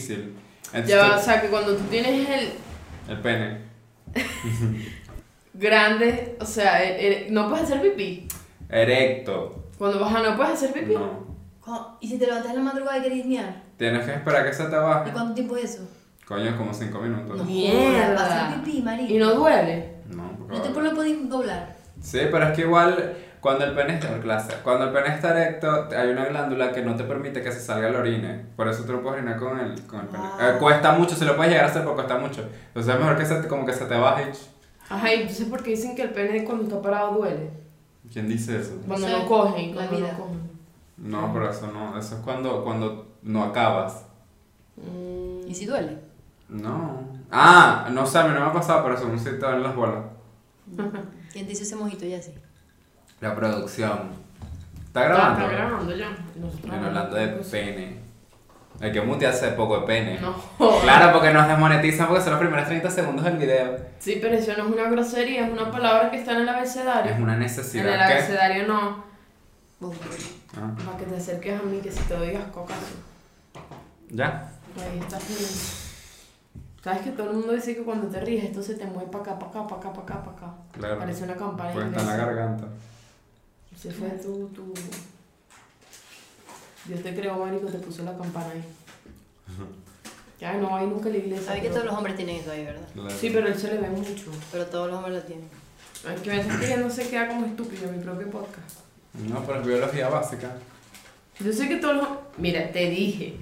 difícil. Entonces, Ya o sea, que cuando tú tienes el el pene. grande, o sea, el- el- no puedes hacer pipí. Erecto. Cuando bajas no puedes hacer pipí. No. ¿Y si te levantas en la madrugada y querés miar? Tienes que esperar que se te ¿Y baje. cuánto tiempo es eso? Coño, como 5 minutos. No Mierda. a hacer pipí, marico. Y no duele. No, porque No te lo podés doblar. Sí, pero es que igual cuando el pene está clase, cuando el pene está erecto, hay una glándula que no te permite que se salga el orine. Por eso tú lo puedes orinar con el, con el pene. Ah. Eh, cuesta mucho, se lo puedes llegar a hacer, pero cuesta mucho. Entonces es mejor que se, te- como que se te baje. Ajá, y entonces porque dicen que el pene cuando está parado duele. ¿Quién dice eso? Cuando sé, no cogen, la cuando vida. no cogen. No, pero eso no. Eso es cuando, cuando no acabas. Mm, ¿Y si duele? No. Ah, no sé, a mí no me ha pasado, pero según si te dan las bolas. ¿Quién te hizo ese mojito ya así? La producción. ¿Está grabando? está grabando ya. Nosotros hablando de pene. El que mute hace poco de pene. No. Claro, porque nos desmonetizan porque son los primeros 30 segundos del video. Sí, pero eso no es una grosería, es una palabra que está en el abecedario. Es una En el necesidad que. abecedario no. Bum. Ah, Para que te acerques a mí, que si te digas cocazo. ya. Ahí estás bien. Sabes que todo el mundo dice que cuando te ríes esto se te mueve para acá, para acá, para acá, para acá, para acá. Claro. Parece una campana. Porque está en la garganta. Se fue tu, tu... Dios te creó, marico, te puso la campana ahí. Ya no hay nunca en la iglesia. Sabes que todos los hombres tienen eso ahí, ¿verdad? Claro. Sí, pero él se le ve mucho. Pero todos los hombres lo tienen. Ay, que veces que ya no se queda como estúpido en mi propio podcast. No, pero es biología básica. Yo sé que todos los... Mira, te dije.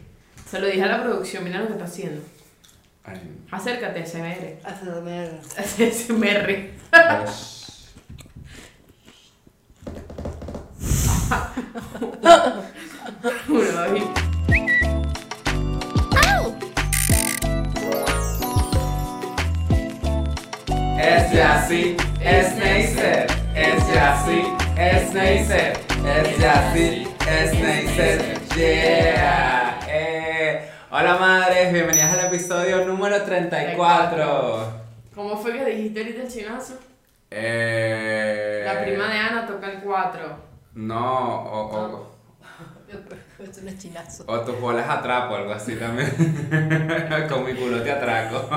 Se lo dije a la producción, mira lo que está haciendo. Ay. Acércate, SMR. Hace SMR. Uno, y... Es ya así, es Neisser. Es ya así, es Neisser. Es ya así, es Neisser. Yeah. Eh. Hola madres, bienvenidas al episodio número 34. ¿Cómo fue que dijiste ahorita el chinazo? Eh. La prima de Ana toca el 4. No, o, o, no es chinazo. o tus bolas atrapo, algo así también. Con mi culo te atraco.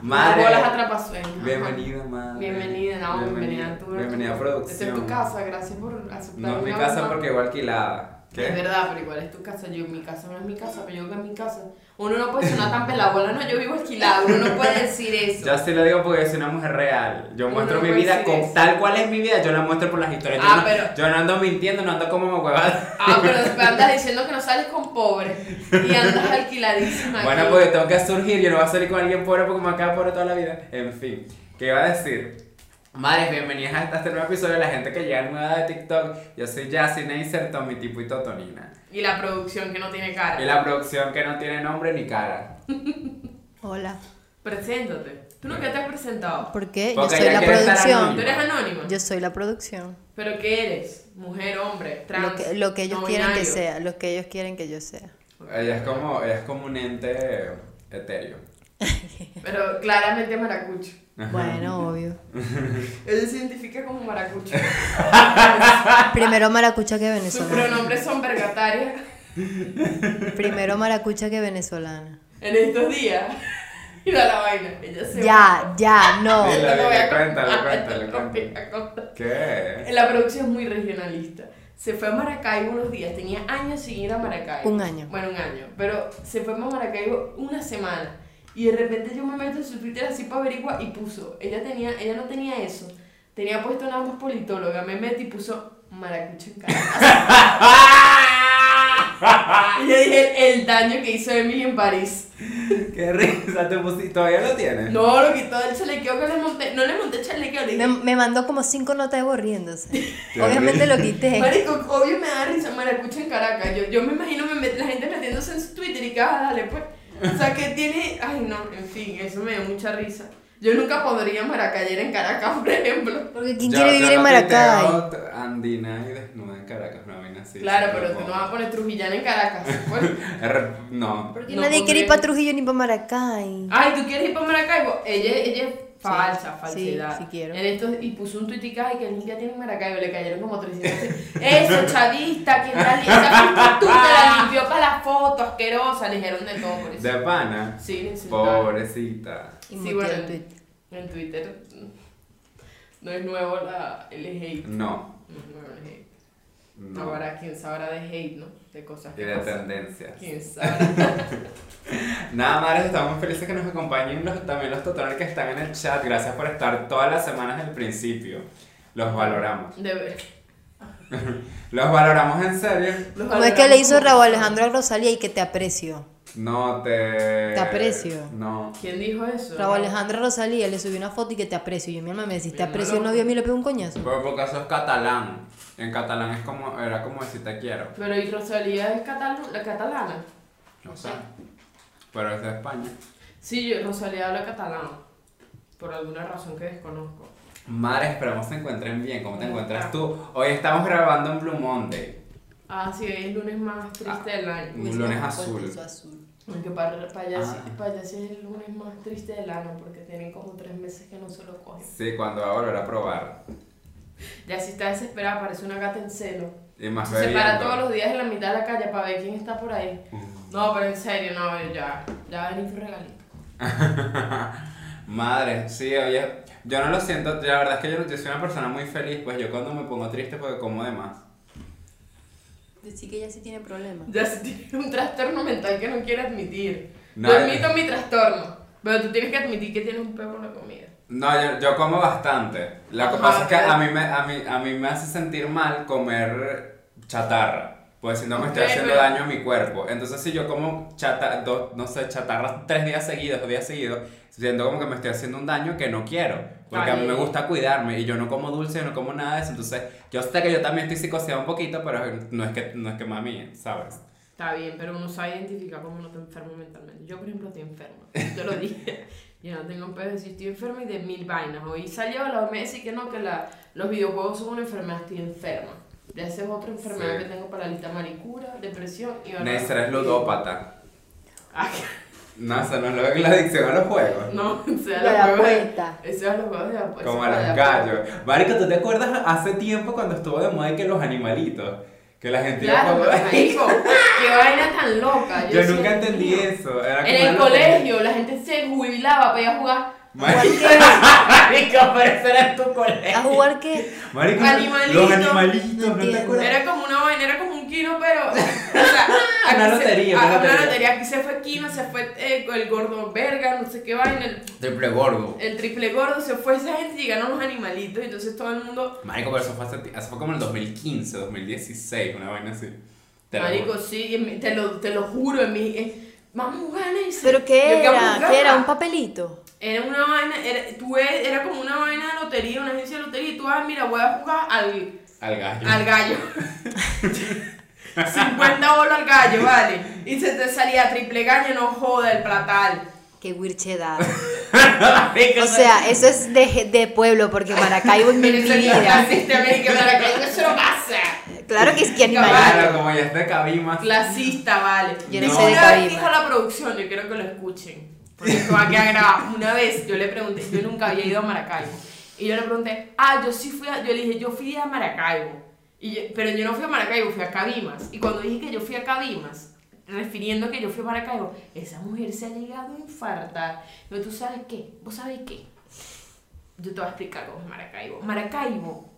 Madre. Bolas atrapasueños. Bienvenida, madre. Bienvenida, no, bienvenida a tu Bienvenida a producción. Esta es tu casa, gracias por aceptar. No es mi casa porque vivo alquilada. Es ¿Qué? verdad, pero igual es tu casa. Yo, mi casa no es mi casa, pero yo que es mi casa. Uno no puede sonar tan pelabola, no, yo vivo alquilado. Uno no puede decir eso. Yo sí lo digo porque yo soy una mujer real. Yo Uno muestro no mi vida con eso. tal cual es mi vida, yo la muestro por las historias. Yo, Ah, no, pero- yo no ando mintiendo, no ando como me huevada. Ah, pero después andas diciendo que no sales con pobre y andas alquiladísima. Bueno, aquí. porque tengo que surgir, yo no voy a salir con alguien pobre porque me acaba pobre toda la vida. En fin, ¿qué iba a decir? Madres, bienvenidas a este nuevo episodio de la gente que llega nueva de TikTok. Yo soy Jassy Neisser, Tommy Tipo y Totonina. Y la producción que no tiene cara. Y la producción que no tiene nombre ni cara. Hola. Preséntate. Tú nunca te has presentado. ¿Por qué? Porque yo soy la producción. Tú eres anónima. Yo soy la producción. ¿Pero qué eres? Mujer, hombre, trans. Lo que, lo que ellos no quieren que sea. Lo que ellos quieren que yo sea. Ella es como, ella es como un ente etéreo. Pero claramente maracucho. Bueno, obvio. Ella se identifica como maracucho. Primero maracucha que Sus venezolana. pronombres son vergataria. Primero maracucha que venezolana. En estos días. Mira la vaina. Ella se Ya, ya, no. Dile, cuéntale, cuéntale, cuéntale. ¿Qué? La producción es muy regionalista. Se fue a Maracaibo unos días, tenía años sin ir a Maracaibo. Un año. Bueno, un año. Pero se fue a Maracaibo una semana. Y de repente yo me meto en su Twitter así para averiguar y puso, ella tenía, ella no tenía eso. Tenía puesto nada más politóloga. Me metí y puso maracucho en Caracas. y yo dije el, el daño que hizo Emily en París. Qué risa, te pusiste, todavía lo tienes. No, lo quitó del chalequeo que le monté. No le monté chalequeo, le dije, Me, me mandó como cinco notas de borriéndose. Obviamente lo quité. Marico, obvio me da risa maracucha en Caracas. Yo, yo me imagino me met- la gente metiéndose en su Twitter y que, ah, dale, pues. O sea, que tiene. Ay, no, en fin, eso me dio mucha risa. Yo nunca podría maracayera en Caracas, por ejemplo. Porque ¿quién Yo- quiere vivir en lo Maracay? tuiteo Andina y desnuda en Caracas, una vaina así. Claro, pero tú no vas a poner trujillana en Caracas. pues. Er, No. Porque No nadie quiere ir podría. para Trujillo ni para Maracay. Ay, ¿tú quieres ir para Maracaibo? Ella, ella es Falsa, Sí, falsedad. sí quiero. En estos, y puso un tuitica y que limpia tiene en Maracaibo, le cayeron como 300. Eso, chavista, ¿quién la limpia? Tú te la limpió para la foto, asquerosa. Le dijeron de todo por eso. De pana. Sí. Pobrecita. Y Sí, bueno. el. En Twitter mm, no es nuevo la, el hate. No. No es nuevo el hate. No. Ahora, ¿quién sabrá de hate, no? De cosas Y que de pasan. tendencias. ¿Quién sabrá? Nada, madres, estamos muy felices que nos acompañen los, también los tutoriales que están en el chat. Gracias por estar todas las semanas del principio. Los valoramos. De ver. Los valoramos en serio. ¿Cómo es que le hizo Raúl Alejandro a Rosalía y que te aprecio? No te. Te aprecio. No. ¿Quién dijo eso? Raúl Alejandro Rosalía le subió una foto y que te aprecio. Y mi hermana me decís, te aprecio no el novio a mí le pegó un coñazo. Pero porque eso es catalán. En catalán es como, era como decir te quiero. Pero ¿y Rosalía es catalana? la catalana? No sé. Pero es de España. Sí, yo- Rosalía habla catalán. Por alguna razón que desconozco. Madre, esperamos se encuentren bien. ¿Cómo te ¿Cómo encuentras está? tú? Hoy estamos grabando en Blue Monday. Ah, sí, hoy es el lunes más triste del año. Un Hubiese lunes puesto azul. eso azul. Aunque para, para, allá, sí- Ah. para allá sí es el lunes más triste del año porque tienen como tres meses que no se lo cogen. Sí, cuando va a volver a probar. Ya si está desesperada, parece una gata en celo. Y más Se para todos los días en la mitad de la calle para ver quién está por ahí. No, pero en serio, no, ya. Ya vení tu regalito. Madre, sí, oye, yo no lo siento, la verdad es que yo, yo soy una persona muy feliz, pues yo cuando me pongo triste porque como de más. Decir que ella sí tiene problemas. Ya si tienes un trastorno mental que no quiere admitir. No, Yo eh. admito mi trastorno, pero tú tienes que admitir que tienes un peo con la comida. No, yo, yo como bastante. Lo que Ajá, pasa es que a mí, me, a, mí, a mí me hace sentir mal comer chatarra. Pues si no me estoy haciendo pero- daño a mi cuerpo. Entonces si yo como chata, dos, no sé, chatarra tres días seguidos, dos días seguidos, siento como que me estoy haciendo un daño que no quiero. Porque a mí Ay. me gusta cuidarme y yo no como dulce, no como nada de eso. Entonces yo sé que yo también estoy psicoseado un poquito, pero no es que, no es que mami, ¿sabes? Está bien, pero uno sabe identificar cómo uno está enfermo mentalmente. Yo, por ejemplo, estoy enferma. Te lo dije. Yo no tengo un pedo de decir estoy enferma y de mil vainas. Hoy salió la OMS y que no, que la, los videojuegos son una enfermedad, estoy enferma. Ya esa es otra enfermedad Sí. que tengo paralita maricura, depresión y Neisser es ludópata. No, eso no es lo que la adicción a los juegos. no, o sea, los la juegos de- vuelta. Eso es los juegos de apuesta. Como eso a los gallos. Marico, ¿tú te acuerdas hace tiempo cuando estuvo de moda que los animalitos? Que la gente iba a Claro, jugar- pero marico, qué vaina tan loca. Yo decía, nunca entendí mío. eso. Era como En el colegio, la gente se jubilaba para ir a jugar. Marico, Marico, pero eso era en tu colegio. ¿A jugar qué? marico, Animalitos. los animalitos, No ¿no te acuerdas? Era como una vaina, era como un kino, pero. O sea, Una se- lotería, ah, una una lotería. lotería. Aquí se fue Kino, se fue eh, el gordo verga, no sé qué vaina, el, Triple gordo. el triple gordo, se fue esa gente y llegaron los animalitos. Y entonces todo el mundo. Marico, pero eso fue, hace eso fue como en el 2015, 2016, una vaina así. Te lo Marico, juro. sí, te lo, te lo juro, en mi. eh, vamos a jugar en ese. ¿Pero Yo, qué a era? ¿Qué era? ¿Un papelito? Era una vaina, era, tú e- era como una vaina de lotería, una agencia de lotería, y tú, ah, mira, voy a jugar al, Al gallo. al gallo. 50 bolos al gallo, vale. Y se te salía triple gallo, no joda, el platal. Qué wirchedad. O sea, eso es de, de pueblo, porque Maracaibo en mi vida. clasista, América, para que eso no pasa. Claro que es que animal. Claro, como ya es de Cabimas. Clasista, vale. Yo no Y sé de una vez Cabima. dijo la producción, yo quiero que lo escuchen. Porque esto va a quedar grabado. Una vez yo le pregunté, yo nunca había ido a Maracaibo. Y yo le pregunté, ah, yo sí fui a, yo le dije, yo fui a Maracaibo. Y yo- pero yo no fui a Maracaibo, fui a Cabimas. Y cuando dije que yo fui a Cabimas, refiriendo que yo fui a Maracaibo, esa mujer se ha llegado a infartar. Pero tú sabes qué, vos sabés qué. Yo te voy a explicar cómo es Maracaibo. Maracaibo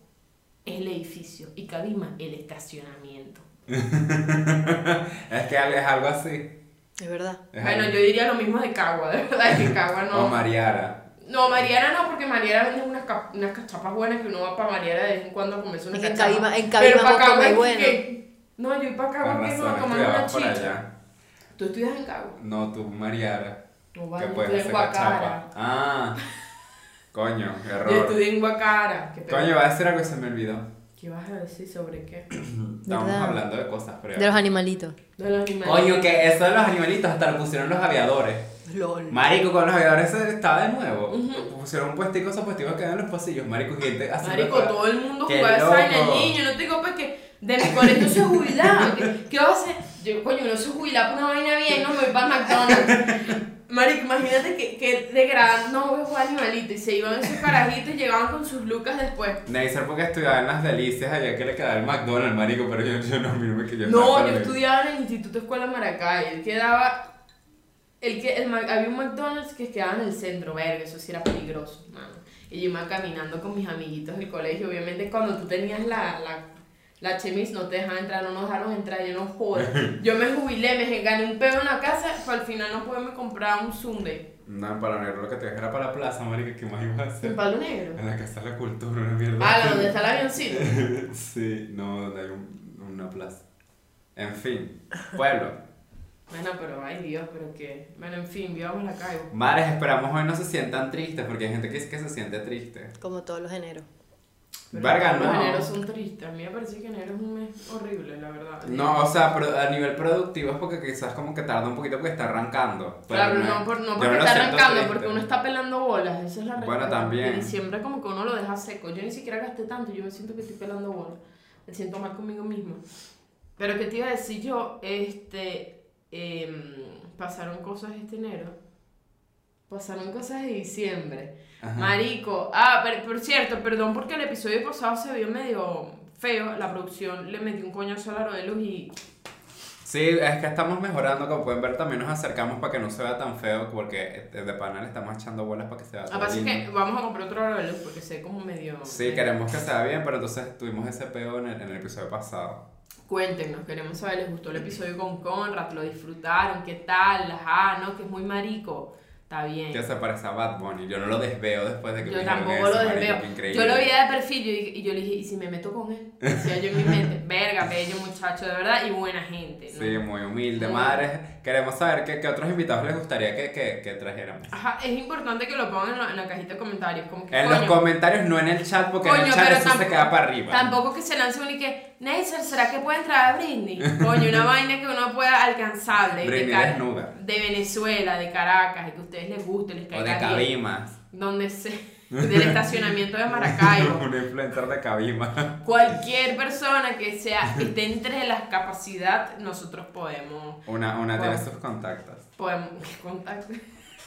es el edificio y Cabima el estacionamiento. Es que es algo así. Es verdad. Es Bueno, algo- yo diría lo mismo de Cagua, de verdad, que Cagua O no. Mariara. No, Mariana no, porque Mariana vende unas, cap- unas cachapas buenas que uno va para Mariana de vez en cuando a comerse una Es que en cachapa. Cabima- en Pero Cabima pa' no Cagua come es bueno. que- No, yo y para Cagua que no a tomar una chicha. allá. ¿Tú estudias en Cagua? No, tú, Mariara. No, Que vale, yo puedes hacer en Guacara. cachapa. Ah. Coño, Yo error. estudié en Guacara. ¿Qué, Coño, va a decir algo que se me olvidó. ¿Qué vas a decir sobre qué? Estábamos ¿Verdad? hablando de cosas, pero. De los animalitos. De los animales. Coño, que eso de los animalitos hasta lo pusieron los aviadores. LOL. Marico, con los aviadores se- estaba de nuevo. Ujú. Pusieron un puestico, esos puesticos que en los pasillos. Marico, gente haciendo Marico, todo el mundo jugaba esa vaina, niño, no te digo pues que de mi colegio se jubilaba. ¿Qué, qué va a hacer? Yo, coño, no se jubilaba por una vaina bien, no me voy para McDonald's. Marico, imagínate que que de gran no voy a jugar animalito y se iban esos carajitos y llegaban con sus lucas después. Neisser porque estudiaba en las delicias allá que le quedaba el McDonald's, marico, pero yo, yo no, a mí no me que yo No, yo estudiaba en el Instituto Escuela Maracay. Él quedaba. El que, el, había un McDonald's que quedaba en el centro, verga, eso sí era peligroso, mano. Y yo iba caminando con mis amiguitos del colegio. Obviamente, cuando tú tenías la, la, la chemis, no te dejaban entrar, no nos dejaron entrar, yo no jodo. Yo me jubilé, me gané un pedo en la casa, pero al final no pude me comprar un Sunday. No, en Palo Negro lo que te dejé era para la plaza, marico, ¿qué más ibas a hacer? palo negro. En la Casa de la Cultura, una mierda. Ah, la donde está el avioncito. sí, no, donde hay un- una plaza. En fin, pueblo. Bueno, pero ay Dios, pero que. Bueno, en fin, vivamos la calle. Mares, esperamos hoy no se sientan tristes, porque hay gente que dice que se siente triste. Como todos los eneros. Pero Verga, Los no. eneros son tristes. A mí me parece que enero es un mes horrible, la verdad. No, o sea, pero a nivel productivo es porque quizás como que tarda un poquito porque está arrancando. pero Claro, no, por, no porque está arrancando, triste. porque uno está pelando bolas, esa es la Bueno, realidad. también. En diciembre como que uno lo deja seco. Yo ni siquiera gasté tanto, yo me siento que estoy pelando bolas. Me siento mal conmigo misma. Pero que te iba a decir yo, este, em, pasaron cosas este enero. Pasaron cosas de diciembre. Ajá. Marico, ah, pero, por cierto, perdón porque el episodio pasado se vio medio feo, la producción le metió un coñazo al aro de luz y Sí, es que estamos mejorando, como pueden ver también nos acercamos para que no se vea tan feo, porque de pana le estamos echando bolas para que se vea Lo todo que pasa que vamos a comprar otro aro de luz porque se ve como medio. Sí, medio- queremos que se vea bien, pero entonces tuvimos ese peo en el, en el episodio pasado. Cuéntenos, queremos saber, ¿les gustó el episodio con Conrad? ¿Lo disfrutaron? ¿Qué tal? Ajá, no, que es muy marico. Está bien. Que se parece a Bad Bunny. Yo no lo desveo después de que Yo me tampoco eso, lo marico, desveo. increíble. Yo lo perfil y, y yo le dije, ¿y si me meto con él? Decía yo en mi mente, verga, bello muchacho, de verdad, y buena gente. ¿no? Sí, muy humilde. Muy- Madres, queremos saber qué, qué otros invitados les gustaría que, que, que trajéramos. Ajá, es importante que lo pongan en la, en la cajita de comentarios. Como que, En coño, los comentarios, no en el chat, porque en el chat eso se queda para arriba. Tampoco que se lance uno y que, Neisser, ¿será que puede entrar a Britney? Coño, una vaina que uno pueda alcanzable. de Britney Car- desnuda. De Venezuela, de Caracas, y que a ustedes les guste, les O caiga de bien. Cabimas. Donde se... Del estacionamiento de Maracaibo. Un influencer de Cabimas. Cualquier persona que sea, que esté entre las capacidades, nosotros podemos... Una, una tiene Wow. sus contactos. Podemos... ¿Qué contacto?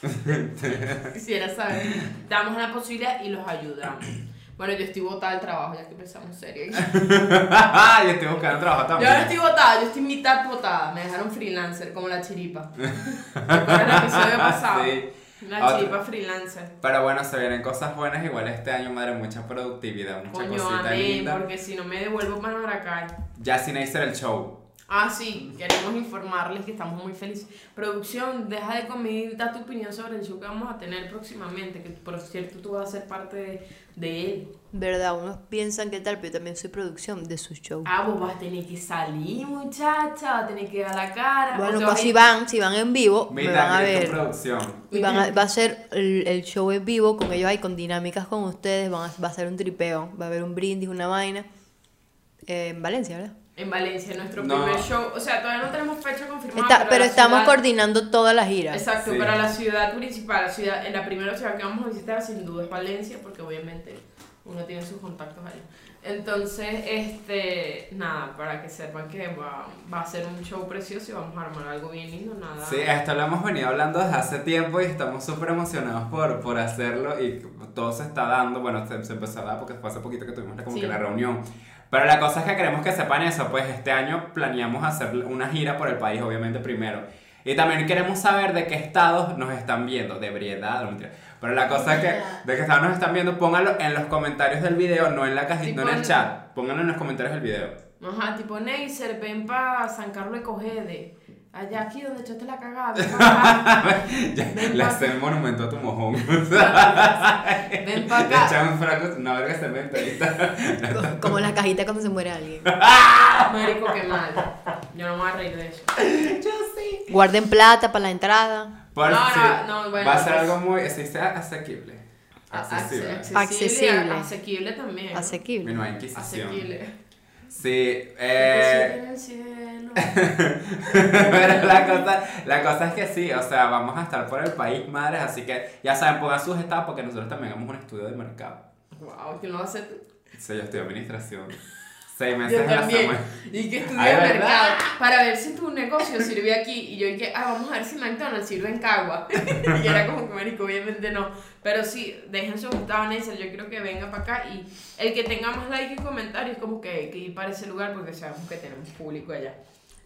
Quisiera saber. Damos la posibilidad y los ayudamos. Bueno, yo estoy botada del trabajo, ya que empezamos serio. yo estoy buscando trabajo Yo también. ahora estoy botada, yo estoy mitad botada. Me dejaron freelancer, como la chiripa. ¿Recuerdas el episodio pasado? Sí. La Otra- chiripa freelancer. Pero bueno, se vienen cosas buenas. Igual este año, madre, mucha productividad, mucha Coño, cosita amén, linda. porque si no me devuelvo para Maracay. Ya sin hacer el show. Ah, sí, queremos informarles que estamos muy felices. Producción, deja de conmigo, da tu opinión sobre el show que vamos a tener próximamente, que por cierto tú vas a ser parte de, de él. ¿Verdad? Unos piensan que tal, pero yo también soy producción de su show. Ah, vos vas a tener que salir, muchacha, vas a tener que dar la cara. bueno, pues si ir- van, si van en vivo, me Mira, van a ver. producción. Y van a- va a ser el, el show en vivo con ellos ahí, con dinámicas con ustedes. Van a, va a ser un tripeo. Va a haber un brindis, una vaina. Eh, en Valencia, ¿verdad? En Valencia, nuestro No. primer show. O sea, todavía no tenemos fecha confirmada. Está- pero la estamos ciudad- coordinando toda la gira. Exacto, Sí. pero la ciudad principal, la, ciudad, en la primera ciudad que vamos a visitar sin duda es Valencia, porque obviamente uno tiene sus contactos allá. Entonces, este, nada, para que sepan que va, va a ser un show precioso y vamos a armar algo bien lindo, nada. Sí, esto lo hemos venido hablando desde hace tiempo y estamos súper emocionados por, por hacerlo y todo se está dando, bueno, se, se empezó a dar porque fue hace poquito que tuvimos como Sí. que la reunión. Pero la cosa es que queremos que sepan eso, pues este año planeamos hacer una gira por el país, obviamente primero. Y también queremos saber de qué estados nos están viendo, de ebriedad, no mentira. Pero la cosa es que, de qué estados nos están viendo, pónganlo en los comentarios del video, no en la cajita, no en el chat, pónganlo en los comentarios del video. Ajá, tipo Neisser, ven para San Carlos de Cogede. Allá aquí donde echaste la cagada. Ya, Ven le pa' hace el monumento a tu mojón. Ven para Le acá. echan un franco, una verga cemento ahorita. Como en la cajita cuando se muere alguien. Marico, qué mal. Yo no me voy a reír de eso. Yo sí. Guarden plata para la entrada. Por No, si no, no, bueno, va a ser pues- algo muy, se dice asequible. Accesible. acce- Accesible. Asequible también. Asequible. No hay inquisición. Asequible. Sí, eh, cielo. pero la cosa, la cosa es que sí, o sea, vamos a estar por el país, madres, así que ya saben, pongan sus estados porque nosotros también hagamos un estudio de mercado. Wow, ¿quién lo va a hacer tú? Sí, yo estudio administración. Seis meses Yo en la también. semana. Y que estudié mercado para ver si tu negocio sirve aquí. Y yo dije, ah, vamos a ver si McDonald's sirve en Cagua. y era como que, marico, obviamente no. Pero sí, dejen su gustado en. Yo quiero que venga para acá. Y el que tenga más like y comentarios, como que, que ir para ese lugar porque sabemos que tenemos público allá.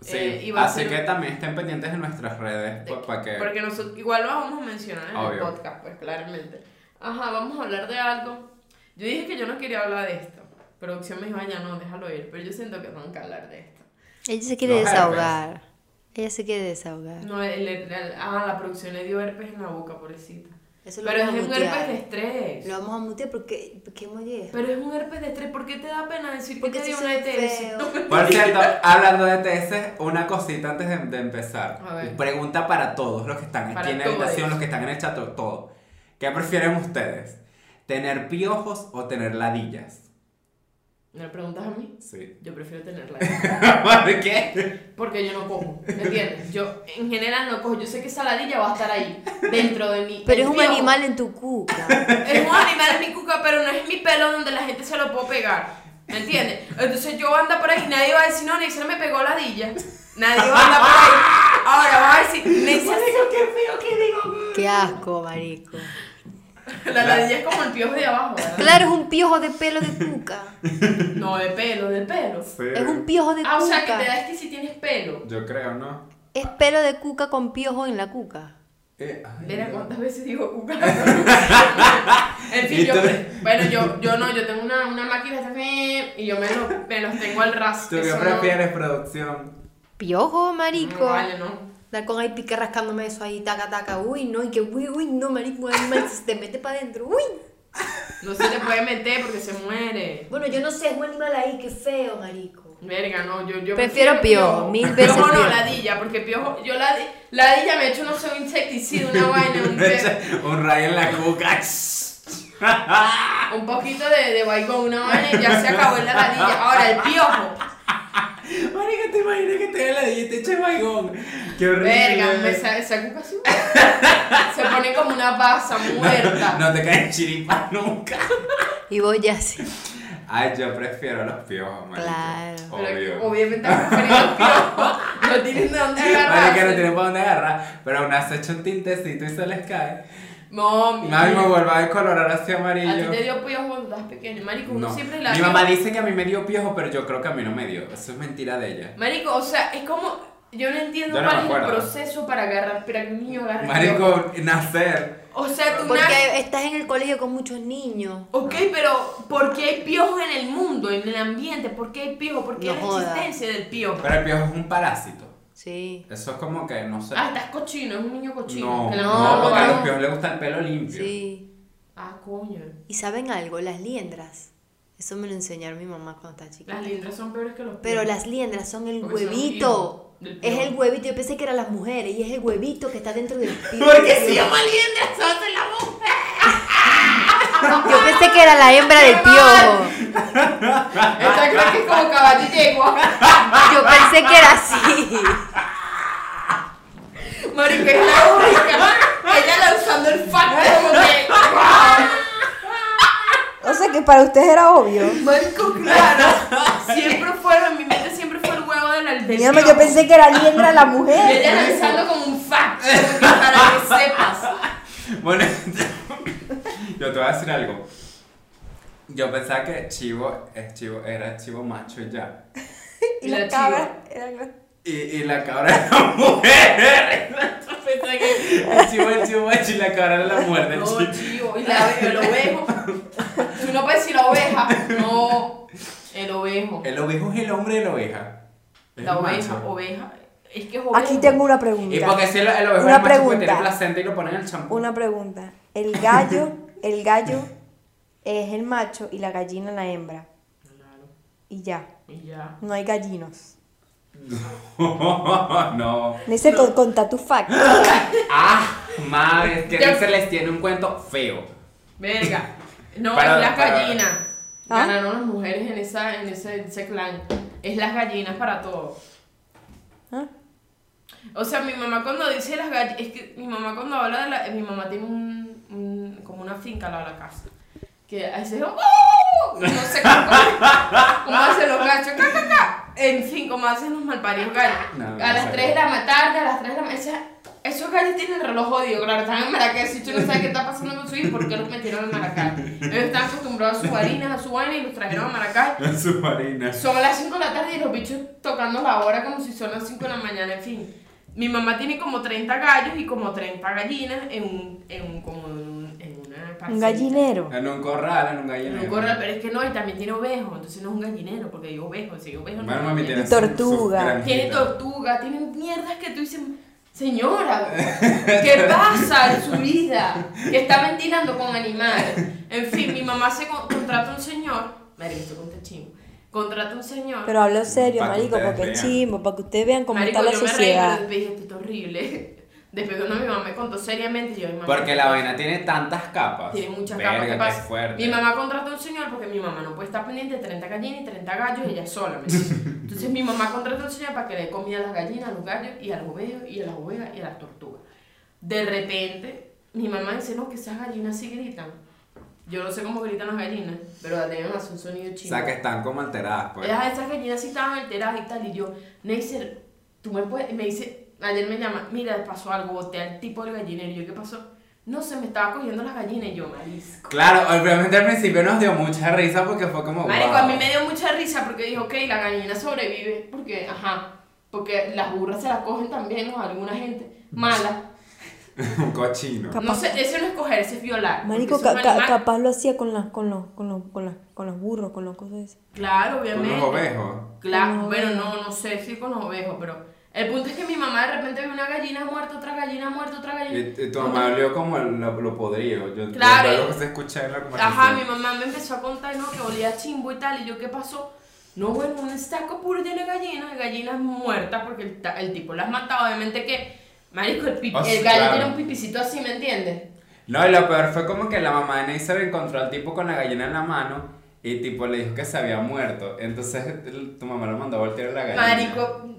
Sí, Eh, y va a así ser- que también estén pendientes de nuestras redes para que... Porque nosotros igual lo vamos a mencionar en el podcast, pues claramente. Ajá, vamos a hablar de algo. Yo dije que yo no quería hablar de esto. Producción me dijo, "Ay, ya no, déjalo ir. Pero yo siento que tengo que hablar de esto. Ella se quiere Los herpes. desahogar. Ella se quiere desahogar. No, el, el- el- ah, la producción le dio herpes en la boca, pobrecita. Eso lo Pero es a un herpes de estrés. Lo vamos a mutear porque, porque molleja. Pero es un herpes de estrés. ¿Por qué te da pena decir Porque que te dio una ETS? Por cierto, hablando de TS, una cosita antes de, de empezar. A ver. Pregunta para todos los que están Para aquí en la habitación, los que están en el chat, todo. ¿Qué prefieren ustedes? ¿Tener piojos o tener ladillas? ¿Me lo preguntas a mí? Sí. Yo prefiero tenerla. ¿Por qué? Porque yo no cojo, ¿me entiendes? Yo en general no cojo. Yo sé que esa ladilla va a estar ahí, dentro de mí. Pero es un piojo animal en tu cuca. Es un animal en mi cuca, pero no es mi pelo donde la gente se lo puede pegar. ¿Me entiendes? Entonces yo ando por ahí y nadie va a decir, no, Neisser me pegó ladilla. Nadie va a andar por ahí. Ahora va a decir, Neisser, qué feo que digo. Qué asco, marico. La ladilla es como el piojo de abajo, ¿verdad? Claro, es un piojo de pelo de cuca. No, de pelo, del pelo. Es un piojo de Ah, o sea que cuca. te da es que si tienes pelo. Yo creo, ¿no? Es pelo de cuca con piojo en la cuca. Eh, ay, Mira cuántas veces digo cuca. en fin, ¿Y yo, bueno, yo, yo no, yo tengo una, una máquina de y yo me, lo- me los tengo al ras. ¿Tú qué Eso no- prefieres, producción? Piojo, No, marico. vale, no. Dar con ahí pique rascándome eso ahí, taca, taca. Uy, no, y que uy, uy, no, marico, animal se te mete para adentro. Uy. No se te puede meter porque se muere. Bueno, yo no sé, es un animal ahí, qué feo, marico. Verga, no, yo, yo Prefiero piojo, mil veces Piojo no, piojo. ladilla, porque piojo, yo la ladilla me he hecho, no sé, un insecticida, una vaina, un, un rayo en la cuca. un poquito de, de baigón, una vaina y ya se acabó en la ladilla. Ahora, el piojo, te imaginas que te la ladilla y te eche baigón. Qué horrible. verga, me sa- esa cuca así, se pone como una pasa muerta. No te caes chiripa nunca. Y vos ya sí. Ay, yo prefiero los piojos, marica. Claro. Pero Obvio. obviamente has preferido el piojo, no tienen de dónde Marica, no agarrarse. tienen para dónde agarrar, pero aún has hecho un tintecito y se les cae. No, Y mami me vuelve a decolorar hacia A ti amarillo. te dio piojo cuando estabas pequeño. Marico, uno No. siempre la Mi mamá dice que a mí me dio piojo, pero yo creo que a mí no me dio. Eso es mentira de ella. Marico, o sea, es como. Yo no entiendo Yo no cuál es el proceso para agarrar, para que un niño agarre. piojo. Marico, nacer. O sea, tú naces. Porque estás en el colegio con muchos niños. Ok, pero ¿por qué hay piojos en el mundo, en el ambiente? ¿Por qué hay piojos? ¿Por qué No la joda. existencia del piojo? Pero el piojo es un parásito. Sí. Eso es como que, no sé. Ah, estás cochino, es un niño cochino. No, no, porque a los piojos les gusta el pelo limpio. Sí. Ah, coño. ¿Y saben algo? Las liendras. Eso me lo enseñaron mi mamá cuando estaba chiquita. Las liendras son peores que los Pero piojos. las liendras son el Porque huevito. Es el huevito. Yo pensé que eran las mujeres y es el huevito que está dentro del piojo. ¿Por qué se llama liendras? Son de la mujer. Yo pensé que era la hembra del piojo. Esta creo que es como caballo y yegua. Yo pensé que era así. Marico, es la única. Ella lanzando el facto como que. O sea que para ustedes era obvio. Marico, claro. Siempre fueron, en mi mente siempre fue el huevo de la amor, yo pensé que era liendra la Y mujer. ella lanzando como un fact, para que sepas. Bueno, yo te voy a decir algo. Yo pensaba que chivo, es chivo era chivo macho y ya. Y La eran las- Y, y la cabra era la mujer. Pensaba que el chivo el chivo macho y la cabra era la mujer del No, chivo. Y la, el ovejo. Tú no puedes decir la oveja. No. El ovejo. El ovejo es el hombre de la oveja. Es La el oveja, macho. oveja. Es que es ovejo. Aquí tengo una Y pregunta. porque si el, el ovejo Una es macho porque pregunta. tiene placenta y lo ponen en el champú. Una pregunta. El gallo, el gallo es el macho y la gallina la hembra. Claro. Y ya. Y ya. No hay gallinos. no. Dice con, conta tu fact. Ah, madre, es que se les tiene un cuento feo. Verga. No, Para- es las para- gallinas. ¿Ah? Ganaron las mujeres en, esa, en ese, ese clan. Es las gallinas para todo. ¿Ah? O sea, mi mamá cuando dice las gallinas, es que mi mamá cuando habla de la, mi mamá tiene un, un- como una finca al lado de la casa. que hace ¡Oh! no sé cómo, cómo hacen los gallos, ¡ca, ca, ca! en fin, cómo hacen los malparidos gallos. No, a no las sé. 3 de la tarde, a las 3 de la mañana, esos gallos tienen el reloj jodido, claro, están en Maracay, si tú no sabes qué está pasando con su hijo, ¿por qué los metieron en Maracay? Ellos están acostumbrados a sus harinas, a su vaina y los trajeron a Maracay. Submarina. Son las 5 de la tarde y los bichos tocando la hora como si son las 5 de la mañana, en fin. Mi mamá tiene como 30 gallos y como 30 gallinas en un, en un, como un- en una Un gallinero. En un corral, en un En gallinero. un corral, pero es que no, y también tiene ovejos, entonces no es un gallinero, porque digo ovejo, si digo ovejo no Bueno, mami, tiene tortuga. Tiene tortuga, tiene mierdas que tú dices, señora, ¿qué pasa en su vida? Que está ventilando con animales. En fin, mi mamá se con- contrata un señor, María, esto con chingo, contrata un señor. Pero hablo serio, marico, porque es vean. chimbo, para que ustedes vean cómo Marico, está la yo me reí, sociedad. pero dije, esto es horrible. Después cuando mi mamá me contó seriamente, yo, mi mamá, Porque la vaina tiene tantas capas. Tiene muchas Verga, capas. ¿Qué qué pasa? fuerte. Mi mamá contrató a un señor porque mi mamá no puede estar pendiente de 30 gallinas y 30 gallos ella sola. ¿me? Entonces mi mamá contrató a un señor para que le comida a las gallinas, a los gallos y a los ovejos y a las ovejas y a las tortugas. De repente, mi mamá dice, no, que esas gallinas sí gritan. Yo no sé cómo gritan las gallinas, pero deben hacer un sonido O chido. sea, que están como alteradas, pues. Ellas, esas gallinas sí estaban alteradas y tal. Y yo, Neisser, tú me puedes. Me dice, ayer me llama, mira, pasó algo, boté al tipo del gallinero. Y yo, ¿qué pasó? No, se me estaba cogiendo las gallinas. Y yo, marisco. Claro, obviamente al principio nos dio mucha risa porque fue como. Marico, wow. a mí me dio mucha risa porque dijo, ok, la gallina sobrevive. Porque, ajá. Porque las burras se las cogen también, ¿no? Alguna gente mala. Un cochino. Capaz- No sé, eso no es coger, eso es violar. Marico, ca- ca- capaz lo hacía con, las con, los, con, los, con, las con los burros, con las cosas esas. Claro, Con obviamente. los ovejos. Claro, Con bueno, no, no sé si con los ovejos, pero el punto es que mi mamá de repente ve una gallina muerta, otra gallina muerta, otra gallina. Y, y tu mamá como el- lo, lo podrido. Yo, Claro. Yo, lo que se escucha en la conversación. Ajá, mi mamá me empezó a contar, ¿no? Que olía chimbo y tal, y yo, ¿qué pasó? No, bueno, un estaco puro lleno de gallinas, de gallinas muertas, porque el, el tipo las mataba, obviamente que, marico, el, pipi- sí, el gallo claro. tiene un pipicito así, ¿me entiendes? No, y lo peor fue como que la mamá de Neisser encontró al tipo con la gallina en la mano y tipo le dijo que se había muerto. Entonces tu mamá lo mandó a voltear la gallina. Marico,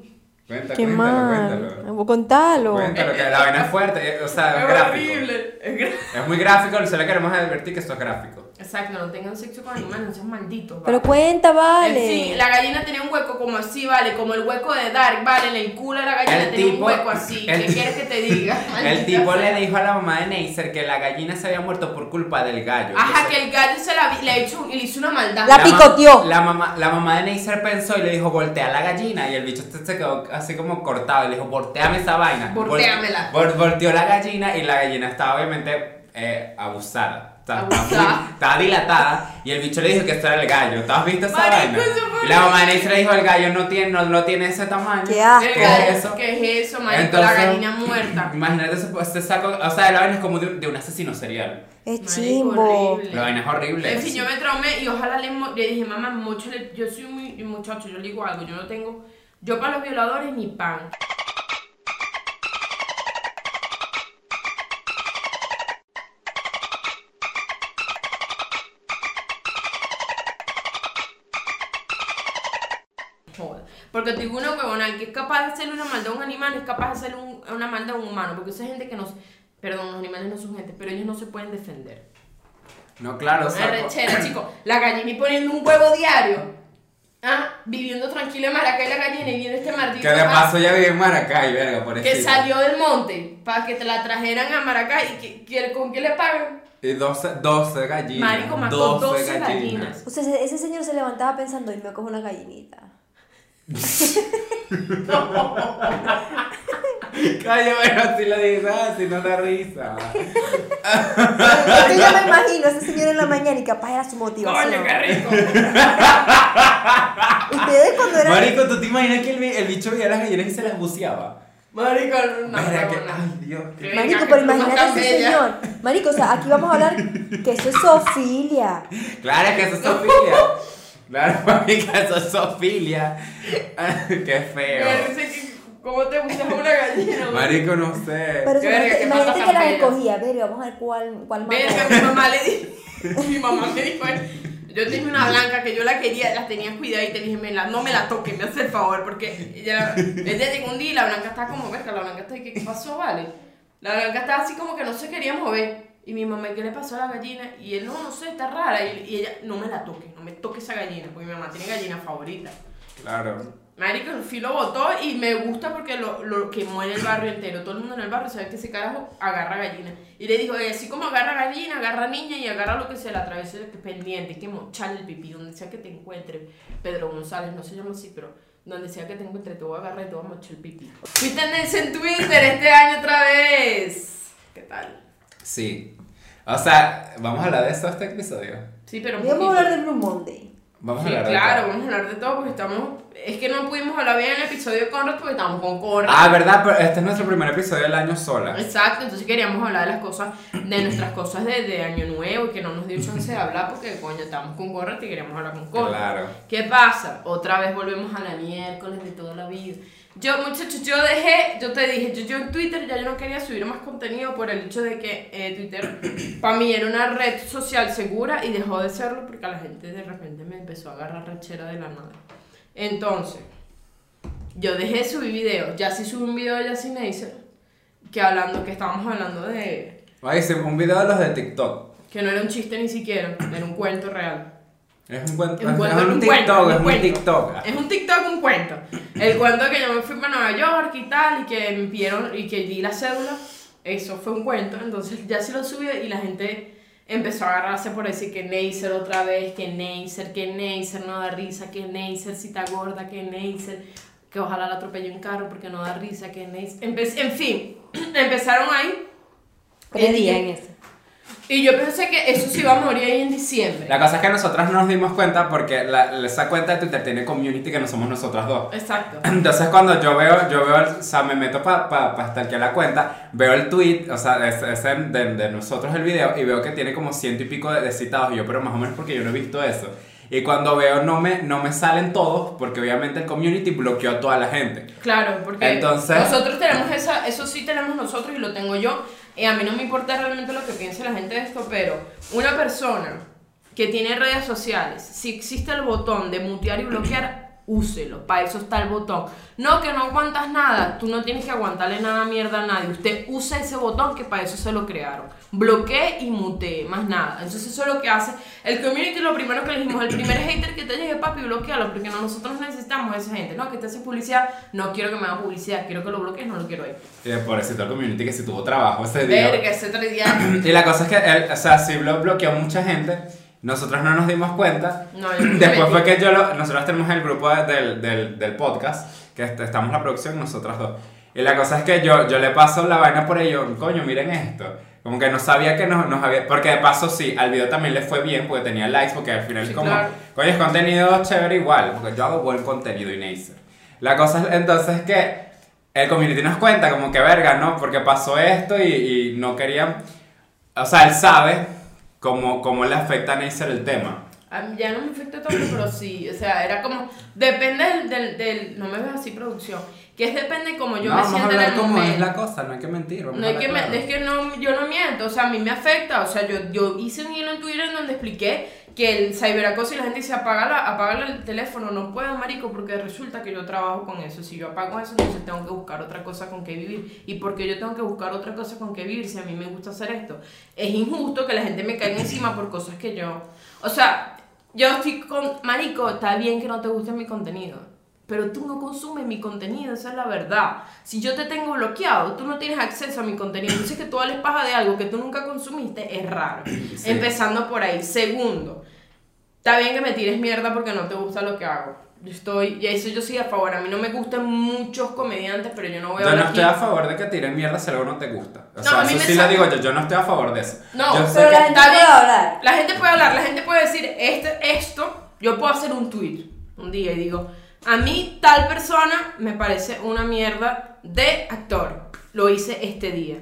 Cuenta, Qué cuéntalo, mal. cuéntalo. Contarlo. Cuéntalo, que la vaina es fuerte, eh, o sea, es es gráfico. horrible. Es Es muy gráfico, solo queremos advertir que esto es gráfico. Exacto, no tengan sexo con animales, no sean malditos. Pero vale. cuenta, vale. En fin, la gallina tenía un hueco como así, vale, como el hueco de Dark, vale, en el culo de la gallina El tenía tipo- un hueco así. el ¿Qué quieres que te diga? El tipo sea. le dijo a la mamá de Neisser que la gallina se había muerto por culpa del gallo. Ajá, que el gallo se la le, hizo, le hizo una maldad. La ma- picoteó. La mamá, la mamá de Neisser pensó y le dijo, voltea la gallina. Y el bicho este se quedó así como cortado y le dijo, volteame esa vaina. Vol- Voltéamela. vol- volteó la gallina y la gallina estaba obviamente eh, abusada. Estaba dilatada y el bicho le dijo que esto era el gallo. ¿Tú has visto esa Marico, vaina? Y la mamá de le dijo, el gallo no tiene, no, no tiene ese tamaño. Qué ¿Qué gallo, es eso? ¿Qué es eso, marico? Entonces- la gallina muerta. Imagínate ese, ese saco, o sea, la vaina es como de, de un asesino serial. Es Marico, chimbo. horrible. La vaina es horrible. En fin, yo me traumé y ojalá le, dije, mamá, mucho le- yo soy muy muchacho, yo le digo algo, yo no tengo, yo para los violadores ni pan. Porque digo una huevona, el que es capaz de hacerle una maldad a un animal es capaz de hacerle un- una maldad a un humano, porque esa gente que nos, perdón, los animales no son gente, pero ellos no se pueden defender. No, claro, o Una sea, rechera, chico. La gallina y poniendo un huevo diario. Ah, viviendo tranquila en Maracay la gallina y viene este maldito. que de paso ya vive en Maracay, verga, por que salió del monte para que te la trajeran a Maracay y que, que- con qué le pagan. Y 12, 12 gallinas. Marico mató 12 gallinas. O sea, ese, ese señor se levantaba pensando, y me cojo una gallinita. Calla, bueno, así lo dices, así no da risa. Que yo me imagino a ese señor en la mañana y capaz era su motivación. Coño, qué rico. Ustedes cuando eran... Marico, ¿tú te imaginas que el, el bicho veía las gallinas y se las buceaba? Marico, no, Verga, que, no, no. ay, Dios. Qué Marico, pero que imagínate ese señor. Marico, o sea, aquí vamos a hablar que eso es zoofilia. Claro que eso es Sofía. Claro, marica, eso es Sofilia. Qué feo. Que- ¿Cómo te buscas una gallina? Marico, no sé. Pero Verga, imagínate, qué imagínate que las escogía. Verga, vamos a ver cuál, cuál más. Verga, mi mamá le dijo, mi mamá me dijo, yo tenía una blanca que yo la quería, la tenía cuidada y te dije, me la, no me la toques, me hace el favor, porque ella, ella llegó un día y la blanca estaba como, verga, la blanca está, ¿qué, qué pasó, vale? La blanca estaba así como que no se quería mover. Y mi mamá, ¿qué le pasó a la gallina? Y él, no, no sé, está rara. Y, y ella, no me la toque, no me toque esa gallina, porque mi mamá tiene gallina favorita. Claro. Marico, el filo botó y me gusta porque lo, lo quemó en el barrio entero. Todo el mundo en el barrio sabe que ese carajo agarra gallina. Y le dijo, "Oye, así como agarra gallina, agarra niña y agarra lo que se le atraviese pendiente, que mochar el pipí, donde sea que te encuentre. Pedro González, no se llama así, pero donde sea que te encuentre, te voy a agarrar y te voy a mochar el pipí. Fui tendencia en Twitter este año otra vez. ¿Qué tal? Sí. O sea, vamos a hablar de eso este episodio. Sí, pero Vamos a poquito. hablar de Blue Monday. Vamos Sí, a hablar de claro, todo. vamos a hablar de todo porque estamos. Es que no pudimos hablar bien en el episodio de Conrad porque estamos con Conrad. Ah, verdad, pero este es nuestro primer episodio del año sola. Exacto, entonces queríamos hablar de las cosas, de nuestras cosas de, de Año Nuevo y que no nos dio chance de hablar porque, coño, estamos con Conrad y queríamos hablar con Conrad. Claro. ¿Qué pasa? Otra vez volvemos a la miércoles de toda la vida. Yo, muchachos, yo dejé, yo te dije, yo, yo en Twitter ya yo no quería subir más contenido por el hecho de que eh, Twitter para mí era una red social segura y dejó de serlo porque a la gente de repente me empezó a agarrar rachera de la nada. Entonces, yo dejé de subir videos, ya sí subí un video de Yassin Neisser, que hablando, que estábamos hablando de, Oye, hicimos un video de los de TikTok. que no era un chiste ni siquiera, era un cuento real. Es un cuento, Un es cuento, un un TikTok, cuento, es un cuento. TikTok. Es un TikTok, un cuento. El cuento que yo me fui para Nueva York y tal, y que me pidieron, y que di la cédula, eso fue un cuento. Entonces ya se lo subí y la gente empezó a agarrarse por decir que Neisser otra vez, que Neisser, que Neisser no da risa, que Neisser si está gorda, que Neisser, que ojalá la atropelle un carro porque no da risa, que Neisser. Empe- en fin, empezaron ahí. Creía en eso. Y yo pensé que eso se iba a morir ahí en diciembre. La cosa es que nosotras no nos dimos cuenta porque la, esa cuenta de Twitter tiene community que no somos nosotras dos. Exacto. Entonces cuando yo veo, yo veo, el- o sea, me meto para pa, pa stalkear la cuenta, veo el tweet, o sea, ese, ese de, de nosotros el video y veo que tiene como ciento y pico de, de citados y yo, pero más o menos porque yo no he visto eso. Y cuando veo no me, no me salen todos porque obviamente el community bloqueó a toda la gente. Claro, porque Entonces- nosotros tenemos esa, eso sí tenemos nosotros y lo tengo yo. Y a mí no me importa realmente lo que piense la gente de esto, pero una persona que tiene redes sociales, si existe el botón de mutear y bloquear, úselo. Para eso está el botón. No que no aguantas nada, tú no tienes que aguantarle nada mierda a nadie. Usted usa ese botón que para eso se lo crearon. Bloquee y mutee, más nada. Entonces eso es lo que hace. El community lo primero que le dijimos, el primer hater que te llegue, papi, bloquealo, porque no, nosotros necesitamos a esa gente. No, que te hace publicidad, no quiero que me haga publicidad, quiero que lo bloquees, no lo quiero ahí. Y pobrecito el community que si tuvo trabajo ese día. Verga, ese tres días. Y la cosa es que él, o sea, sí lo bloqueó mucha gente, nosotros no nos dimos cuenta. No, Después fue que yo lo, nosotros tenemos el grupo de- del, del, del podcast, que est- estamos la producción nosotras dos. Y la cosa es que yo, yo le paso la vaina por ello, coño, miren esto. Como que no sabía que nos, nos había... Porque de paso sí, al video también le fue bien porque tenía likes, porque al final Sí, como... claro. Coño, es contenido chévere igual, porque yo hago buen contenido y nice. La cosa es entonces que el community nos cuenta como que verga, ¿no? Porque pasó esto y, y no querían... O sea, él sabe cómo, cómo le afecta a Neisser el tema. Ya no me afecta tanto, pero sí, o sea, era como, depende del, del, del- no me ves así producción, que es depende como yo no, me vamos a siento en el cómo momento. es la cosa, no hay que mentir. No es que, hablar me- claro. es que no, yo no miento, o sea, a mí me afecta, o sea, yo, yo hice un hilo en Twitter en donde expliqué que el ciberacoso y la gente dice apaga, apaga el teléfono, no puedo, marico, porque resulta que yo trabajo con eso, si yo apago eso, entonces tengo que buscar otra cosa con que vivir, y porque yo tengo que buscar otra cosa con que vivir si a mí me gusta hacer esto, es injusto que la gente me caiga encima por cosas que yo, o sea, yo estoy con, marico, está bien que no te guste mi contenido, pero tú no consumes mi contenido, esa es la verdad. Si yo te tengo bloqueado, tú no tienes acceso a mi contenido. Entonces que tú les paja de algo que tú nunca consumiste es raro. Empezando por ahí. Segundo, está bien que me tires mierda porque no te gusta lo que hago. Yo estoy, y eso yo sí a favor. A mí no me gustan muchos comediantes, pero yo no voy a Yo no hablar estoy aquí. a favor de que tiren mierda si algo no te gusta. O No, sea, a mí eso me sí lo digo yo, yo no estoy a favor de eso. No, yo sé Pero que... la gente puede hablar. La gente puede hablar, la gente puede decir este, esto. Yo puedo hacer un tweet un día y digo, a mí tal persona me parece una mierda de actor. Lo hice este día.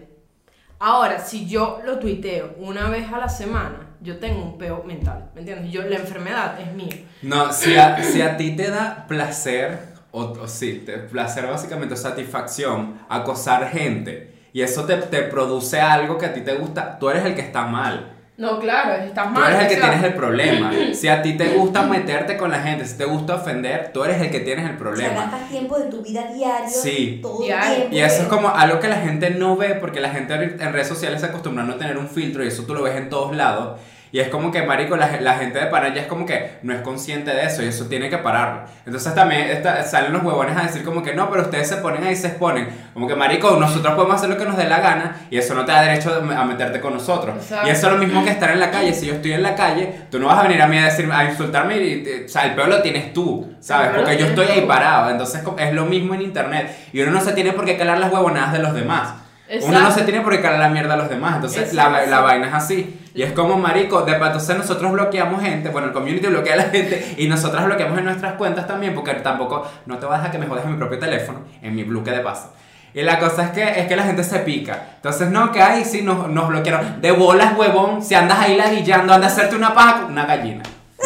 Ahora, si yo lo tuiteo una vez a la semana, yo tengo un peo mental, ¿me entiendes? Yo, la enfermedad es mía. No, si a, si a ti te da placer, o, o sí, te, placer básicamente, o satisfacción, acosar gente, y eso te, te produce algo que a ti te gusta, tú eres el que está mal. No, claro, estás Tú mal. eres el que sea, tienes el problema. Si a ti te gusta meterte con la gente, si te gusta ofender, tú eres el que tienes el O sea, problema. gastas tiempo de tu vida diario. Sí. Todo Diario. tiempo. Y eso es como algo que la gente no ve porque la gente en redes sociales se acostumbra a no tener un filtro y eso tú lo ves en todos lados. Y es como que, marico, la, la gente de Panamá ya es como que no es consciente de eso y eso tiene que pararlo. Entonces también esta- salen los huevones a decir como que no, pero ustedes se ponen ahí, se exponen. Como que, marico, nosotros podemos hacer lo que nos dé la gana y eso no te da derecho a meterte con nosotros. Exacto. Y eso es lo mismo que estar en la calle. Si yo estoy en la calle, tú no vas a venir a mí a decir, a insultarme y, y- o sea, el peor lo tienes tú, ¿sabes? Porque yo estoy ahí parado. Entonces es lo mismo en internet. Y uno no se tiene por qué calar las huevonadas de los demás. Uno no Exacto. se tiene por qué calar la mierda a los demás. Entonces la, Exacto. la vaina es así. Y es como marico, de entonces nosotros bloqueamos gente, bueno, el community bloquea a la gente y nosotras bloqueamos en nuestras cuentas también porque tampoco no te voy a dejar que me jodas en mi propio teléfono, en mi bloque de paso. Y la cosa es que, es que la gente se pica. Entonces, no, que ahí sí nos, nos bloquearon. De bolas, huevón, si andas ahí ladillando, anda a hacerte una paja con una gallina.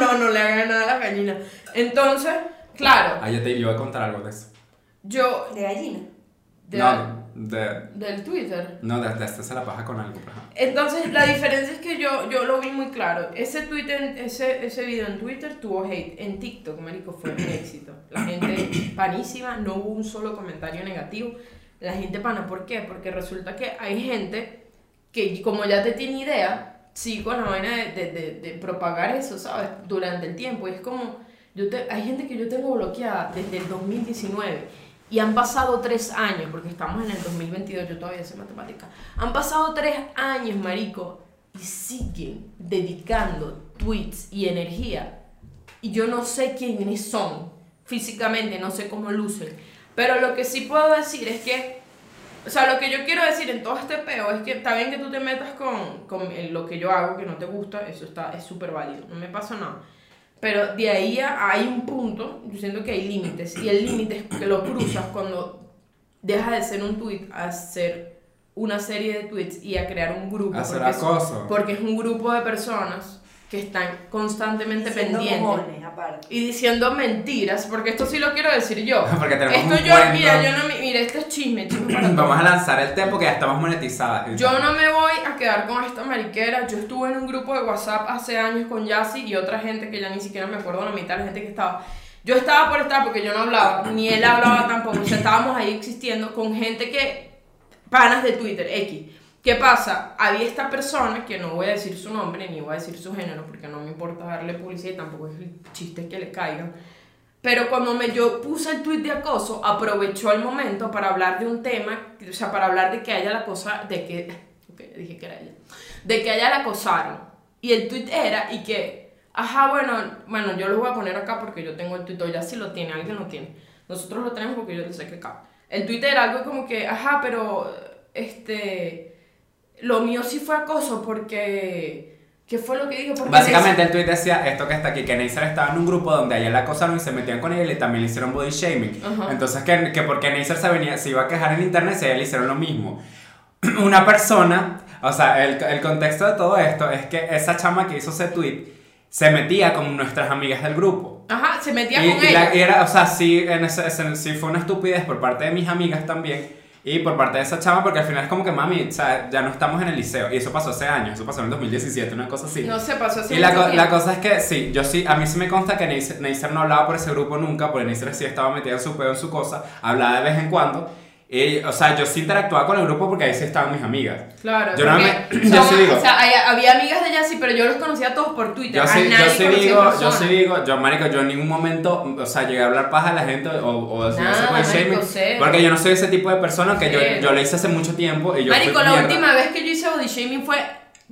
No, no le hagan nada a la gallina. Entonces, claro, Ah, yo te voy a contar algo de eso. yo. De gallina. de- no, de, del Twitter. no, de, de hacerse la paja con algo. ajá. Entonces, la diferencia es que yo, yo lo vi muy claro. Ese, Twitter, ese, ese video en Twitter tuvo hate. En TikTok, marico, fue un éxito. La gente panísima, no hubo un solo comentario negativo. La gente pana, ¿por qué? Porque resulta que hay gente que, como ya te tiene idea, sigue con la vaina de, de, de, de propagar eso, ¿sabes? Durante el tiempo. Y es como, yo te, hay gente que yo tengo bloqueada desde el 2019. Y han pasado tres años, porque estamos en el 2022, yo todavía sé matemática. Han pasado tres años, marico, y siguen dedicando tweets y energía. Y yo no sé quiénes son físicamente, no sé cómo lucen. Pero lo que sí puedo decir es que, o sea, lo que yo quiero decir en todo este peo es que está bien que tú te metas con, con lo que yo hago, que no te gusta, eso está, es súper válido, no me pasa nada. Pero de ahí a- hay un punto, yo siento que hay límites, y el límite es que lo cruzas cuando deja de ser un tweet a ser una serie de tweets y a crear un grupo. Hacer porque es- acoso. porque es un grupo de personas que están constantemente Siendo pendientes mojones, aparte. y diciendo mentiras, porque esto sí lo quiero decir yo. Porque tenemos esto un yo, cuento. mira, yo no me, mira, esto es chisme, chisme para Vamos a lanzar el tema porque ya estamos monetizadas. Yo no me voy a quedar con esta mariquera. Yo estuve en un grupo de WhatsApp hace años con Yassi y otra gente que ya ni siquiera me acuerdo la mitad de la gente que estaba. Yo estaba por estar porque yo no hablaba, ni él hablaba tampoco. O sea, estábamos ahí existiendo con gente que. panas de Twitter, X. ¿Qué pasa? Había esta persona, que no voy a decir su nombre ni voy a decir su género porque no me importa darle publicidad y tampoco es el chiste que le caigan. Pero cuando me, yo puse el tweet de acoso, aprovechó el momento para hablar de un tema, o sea, para hablar de que a ella la acosa, de que, ok, dije que era ella, de que a ella la acosaron. Y el tweet era, y que, ajá, bueno, bueno, yo lo voy a poner acá porque yo tengo el tweet, o ya si lo tiene, alguien lo tiene. Nosotros lo tenemos porque yo lo sé que acá. El tweet era algo como que, ajá, pero, este, lo mío sí fue acoso porque, ¿qué fue lo que dijo? Porque Básicamente el tweet decía esto que está aquí, que Neisser estaba en un grupo donde a ella la acosaron y se metían con ella y también le hicieron body shaming. Ajá. Entonces que, que porque Neisser se, venía, se iba a quejar en internet si a ella le hicieron lo mismo. Una persona, o sea, el, el contexto de todo esto es que esa chama que hizo ese tweet se metía con nuestras amigas del grupo. Ajá, se metía Y, con y ella. la- y era, o sea, sí, en ese, ese- sí fue una estupidez por parte de mis amigas también. Y por parte de esa chama, porque al final es como que mami, o sea, ya no estamos en el liceo. Y eso pasó hace años, eso pasó en el 2017, una cosa así. No se pasó así. Y la, co- la cosa es que sí, yo sí, a mí sí me consta que Neisser, no hablaba por ese grupo nunca, porque Neisser sí estaba metida en su pedo, en su cosa, hablaba de vez en cuando. Y, o sea, yo sí interactuaba con el grupo porque ahí sí estaban mis amigas. Claro, Yo no me- yo sí digo- O sea, hay- había amigas de ella sí, pero yo los conocía a todos por Twitter. Yo sí, yo sí digo, yo sí digo, yo marico, yo en ningún momento, o sea, llegué a hablar paja a la gente o, o decir shaming, porque yo no soy ese tipo de persona que yo, yo lo hice hace mucho tiempo y yo Marico, fui la mierda. última vez que yo hice body shaming fue.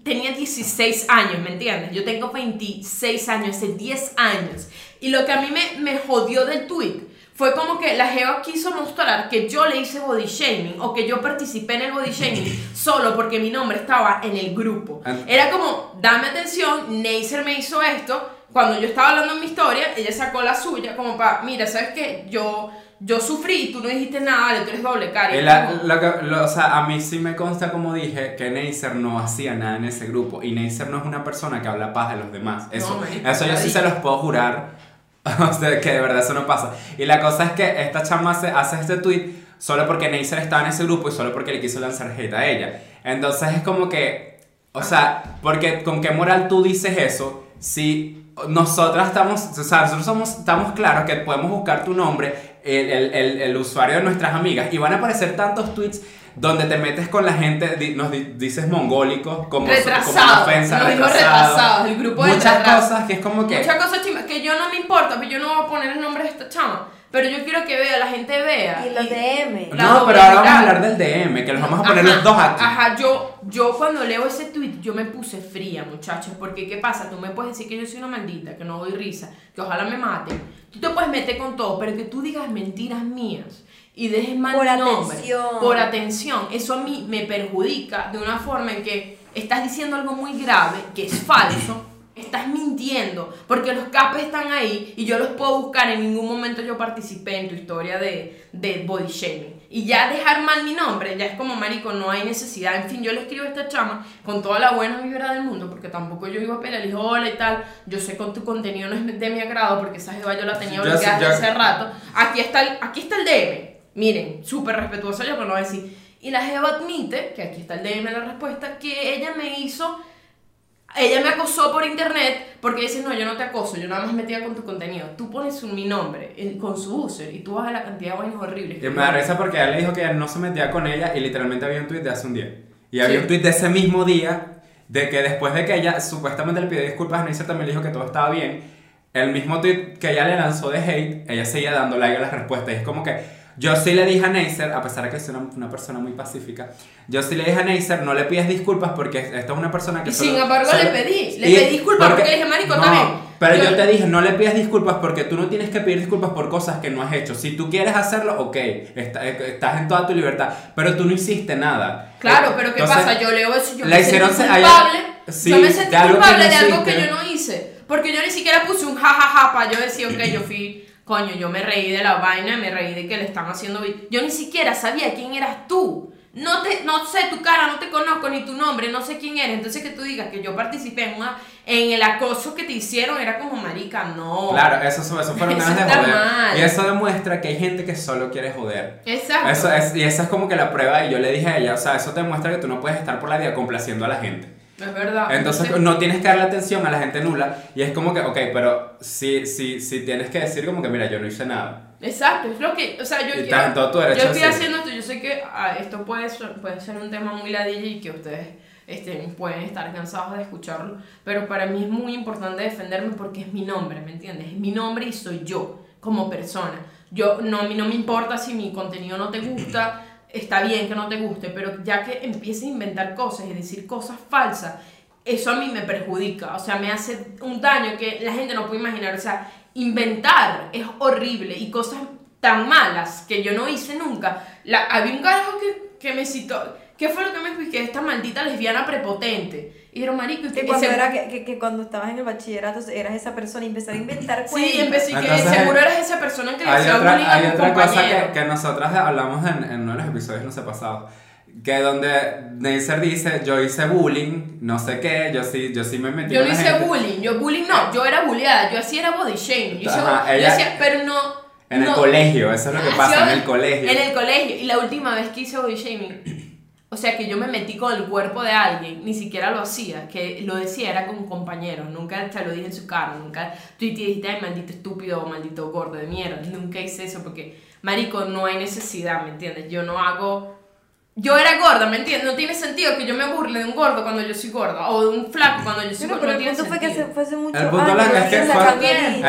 Tenía 16 años, ¿me entiendes? Yo tengo 26 años, hace 10 años. Y lo que a mí me, me jodió del tweet fue como que la Geo quiso mostrar que yo le hice body shaming o que yo participé en el body shaming solo porque mi nombre estaba en el grupo. An- Era como, dame atención, Neisser me hizo esto. Cuando yo estaba hablando en mi historia, ella sacó la suya como para, mira, ¿sabes qué? Yo, yo sufrí, tú no dijiste nada, tú eres doble cara. Y Y la- que- lo- o sea, a mí sí me consta, como dije, que Neisser no hacía nada en ese grupo. Y Neisser no es una persona que habla paja de los demás. Eso, eso yo sí se los puedo jurar. O sea, que de verdad eso no pasa. Y la cosa es que esta chama hace, hace este tweet solo porque Neisser estaba en ese grupo y solo porque le quiso lanzar hate a ella. Entonces es como que O sea, porque con qué moral tú dices eso si nosotras estamos, o sea, nosotros somos, estamos claros que podemos buscar tu nombre, el, el, el, el usuario de nuestras amigas, y van a aparecer tantos tweets donde te metes con la gente, di- nos di- dices mongólicos, como, como una Retrasados, ofensa, nos dijo retrasados. el grupo de Muchas cosas que es como que... Muchas cosas chimba, que yo no me importa, pero yo no voy a poner el nombre de esta chama. Pero yo quiero que vea, la gente vea. Y los DM. No, pero ahora vamos a hablar del DM, que los vamos a poner Ajá, los dos aquí. Ajá, yo, yo cuando leo ese tweet, yo me puse fría, muchachos. Porque, ¿qué pasa? Tú me puedes decir que yo soy una maldita, que no doy risa, que ojalá me maten. Tú te puedes meter con todo, pero que tú digas mentiras mías y dejes mal Por mi nombre. atención. Por atención. Eso a mí me perjudica de una forma en que estás diciendo algo muy grave, que es falso. Estás mintiendo, porque los capes están ahí y yo los puedo buscar. En ningún momento yo participé en tu historia de, de body shaming. Y ya dejar mal mi nombre, ya es como marico, no hay necesidad. En fin, yo le escribo a esta chama con toda la buena vibra del mundo, porque tampoco yo iba a pelear. Le digo, hola y tal. Yo sé que tu contenido no es de mi agrado, porque esa jeva yo la tenía yo- hace rato. Aquí está el, aquí está el DM. Miren, súper respetuoso yo, pero no voy a decir. Y la jeva admite, que aquí está el DM de la respuesta, que ella me hizo ella me acosó por internet porque dice, no, yo no te acoso, yo nada más metía con tu contenido. Tú pones un, mi nombre el- con su user y tú vas a la cantidad de vainas horribles. Y me da risa porque ella le dijo que no se metía con ella y literalmente había un tweet de hace un día. Y había Sí. un tweet de ese mismo día de que después de que ella supuestamente le pidió disculpas a Neisser también le dijo que todo estaba bien. El mismo tweet que ella le lanzó de hate, ella seguía dando like a las respuestas. Y es como que yo sí le dije a Neisser, a pesar de que es una, una persona muy pacífica, yo sí le dije a Neisser, no le pidas disculpas porque esta es una persona que Y solo- sin embargo solo- le pedí, le pedí disculpas porque le dije, marico, no, bien. Pero yo, Yo- te dije, no le pidas disculpas porque tú no tienes que pedir disculpas por cosas que no has hecho. Si tú quieres hacerlo, ok, está- eh, estás en toda tu libertad, pero tú no hiciste nada. Claro, Eh, pero ¿qué entonces, pasa? Yo leo eso y yo la me hicieron culpable. sí, yo me sentí culpable de algo que yo no hice. Porque yo ni siquiera puse un jajaja para yo decir, ok, yo fui, coño, yo me reí de la vaina, me reí de que le están haciendo... Yo ni siquiera sabía quién eras tú. No, te, no sé tu cara, no te conozco ni tu nombre, no sé quién eres. Entonces que tú digas que yo participé en, una, en el acoso que te hicieron era como marica, no. Claro, eso, eso fueron ganas de joder. mal. Y eso demuestra que hay gente que solo quiere joder. Exacto. Eso es, y esa es como que la prueba, y yo le dije a ella, o sea, eso te muestra que tú no puedes estar por la vida complaciendo a la gente. Es verdad. Entonces no tienes que darle atención a la gente nula, y es como que, ok, pero si, si, si tienes que decir como que, mira, yo no hice nada. Exacto, es lo que, o sea, yo quiero, yo estoy haciendo esto, yo sé que ah, esto puede ser, puede ser un tema muy ladilla y que ustedes este, pueden estar cansados de escucharlo, pero para mí es muy importante defenderme porque es mi nombre, ¿me entiendes? Es mi nombre y soy yo como persona. Yo, no, a mí no me importa si mi contenido no te gusta, está bien que no te guste, pero ya que empieces a inventar cosas y decir cosas falsas, eso a mí me perjudica, o sea, me hace un daño que la gente no puede imaginar, o sea, inventar es horrible y cosas tan malas que yo no hice nunca. La, había un carajo que, que me citó, ¿qué fue lo que me expliqué? Esta maldita lesbiana prepotente. Y era marico, Que que cuando, ese- era, que, que, que cuando estabas en el bachillerato eras esa persona y empezar a inventar cuentos. Sí, empecé y que Entonces, seguro eras esa persona que le Hay hacía otra, bullying hay tus otra cosa que, que nosotras hablamos en, en uno de los episodios, no sé, pasados. Que donde Neisser dice, yo hice bullying, no sé qué, yo sí, yo sí me metí Yo no hice gente. bullying, yo bullying no, yo era bulleada, yo así era body shaming. Yo, hice- Ajá, yo ella- decía, pero no. En el no- colegio, eso es lo que Ah, pasa, en el colegio. En el colegio. Y la última vez que hice body shaming, o sea que yo me metí con el cuerpo de alguien, ni siquiera lo hacía, que lo decía era con compañeros, nunca te lo dije en su cara, nunca tú y te dijiste, ay, maldito estúpido o maldito gordo de mierda, nunca hice eso porque, marico, no hay necesidad, ¿me entiendes? Yo no hago... Yo era gorda, ¿me entiendes? No tiene sentido que yo me burle de un gordo cuando yo soy gorda, o de un flaco cuando yo soy gorda, pero no el punto fue que se fuese mucho El punto es que fue-.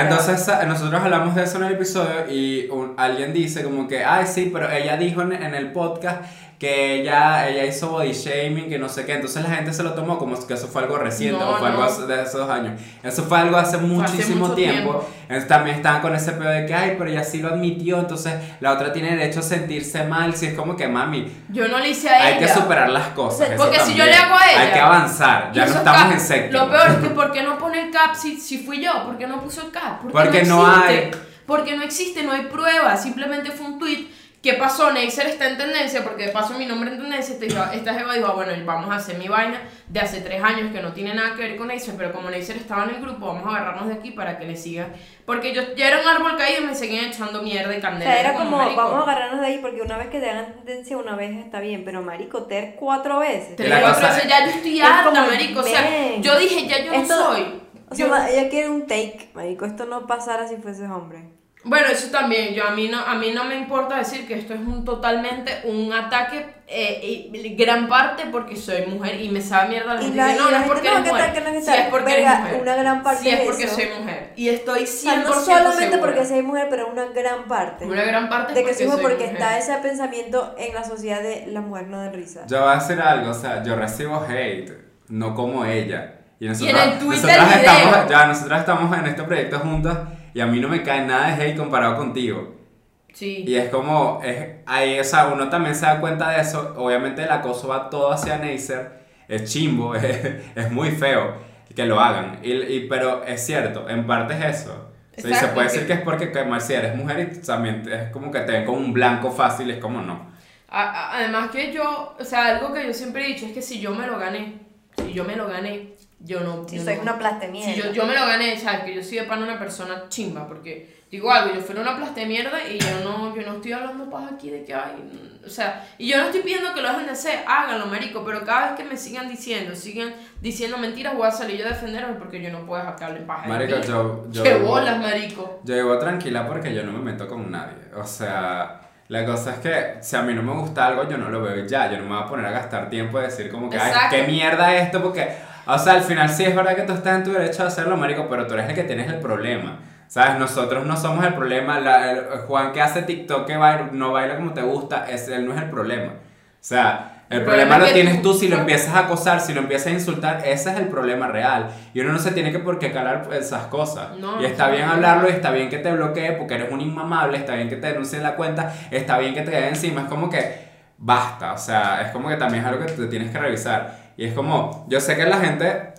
Entonces a- nosotros hablamos de eso en el episodio y un- alguien dice como que, ay sí, pero ella dijo en, en el podcast que ella, ella hizo body shaming, que no sé qué, entonces la gente se lo tomó como que eso fue algo reciente No, o fue algo no. hace- de esos años. Eso fue algo hace muchísimo mucho tiempo. tiempo. Entonces, también estaban con ese pedo de que, ay, pero ella sí lo admitió, entonces la otra tiene derecho a sentirse mal, si es como que, mami, Yo no le hice a hay que ella. superar las cosas. Porque si yo le hago a ella. Hay que avanzar, ya no estamos en séptimo. Lo peor es que ¿por qué no pone el cap si, si fui yo? ¿Por qué no puso el cap? Porque no existe. hay. Porque no existe, no hay pruebas. Simplemente fue un tweet ¿Qué pasó? Neisser está en tendencia, porque de paso mi nombre en tendencia, esta, esta jeva dijo, ah, bueno, vamos a hacer mi vaina de hace tres años que no tiene nada que ver con Neisser, pero como Neisser estaba en el grupo, vamos a agarrarnos de aquí para que le sigan. Porque yo ya era un árbol caído y me seguían echando mierda y O candela. sea, era como, como, vamos a agarrarnos de ahí porque una vez que te hagan tendencia, una vez está bien, pero marico, ter cuatro veces. Tres La cuatro veces, es- ya yo estoy es harta, como, marico. O sea, yo dije, ya yo Esto- no soy. O sea, Yo- ella quiere un take, marico, esto no pasara si fueses hombre. Bueno, eso también, yo a mí no, a mí no me importa decir que esto es un totalmente un ataque, eh, y gran parte porque soy mujer y me sabe mierda la Y gente la- dice, y no, no es porque eres ¿qué tal mujer, que no es si es porque Verga, eres mujer, una gran parte si es porque eso. soy mujer y estoy 100% O sea, no solamente segura. porque seas mujer, pero una gran parte. una gran parte de que porque soy mujer soy porque mujer. está ese pensamiento en la sociedad de la mujer no de risa. Yo voy a decir algo, o sea, yo recibo hate, no como ella. Y, nosotros, en el Twitter nosotras estamos, ya, nosotras estamos en este proyecto juntas y a mí no me cae nada de hate comparado contigo. Sí. Y es como, es, ahí, o sea, uno también se da cuenta de eso. Obviamente el acoso va todo hacia Neisser, es chimbo, es, es muy feo que lo hagan. Y, y- pero es cierto, en parte es eso. O sea, y se Exacto, puede decir que es porque que, si eres mujer y también es como que te ven como un blanco fácil, es como no. Además que yo, o sea, algo que yo siempre he dicho es que si yo me lo gané, si yo me lo gané, yo no... Si yo soy no- una plastemierda. Si yo, yo me lo gané, ¿sabes? Que yo soy de pan una persona chimba, porque digo algo, yo fuera una plasta de mierda y yo no, yo no estoy hablando paja aquí de que hay, o sea, y yo no estoy pidiendo que lo dejen de hacer, háganlo, marico, pero cada vez que me sigan diciendo, sigan diciendo mentiras, voy a salir yo a defenderme porque yo no puedo dejar que hablen paja de Marico, yo, yo, ¡Qué bolas, marico! yo vivo tranquila porque yo no me meto con nadie. O sea, la cosa es que si a mí no me gusta algo, yo no lo veo ya. Yo no me voy a poner a gastar tiempo de decir como que, ay, qué mierda esto, porque, o sea, al final sí es verdad que tú estás en tu derecho de hacerlo, marico, pero tú eres el que tienes el problema. ¿Sabes? Nosotros no somos el problema. La- el- Juan que hace TikTok que baila, no baila como te gusta, es, él no es el problema. O sea, el, El problema, problema lo tienes tú- si lo empiezas a acosar, si lo empiezas a insultar, ese es el problema real. Y uno no se tiene que por qué calar esas cosas. No, y está no, bien no. hablarlo, y está bien que te bloquee porque eres un inmamable, está bien que te denuncien la cuenta, está bien que te quede encima. Es como que basta, o sea, es como que también es algo que te tienes que revisar. Y es como, yo sé que la gente,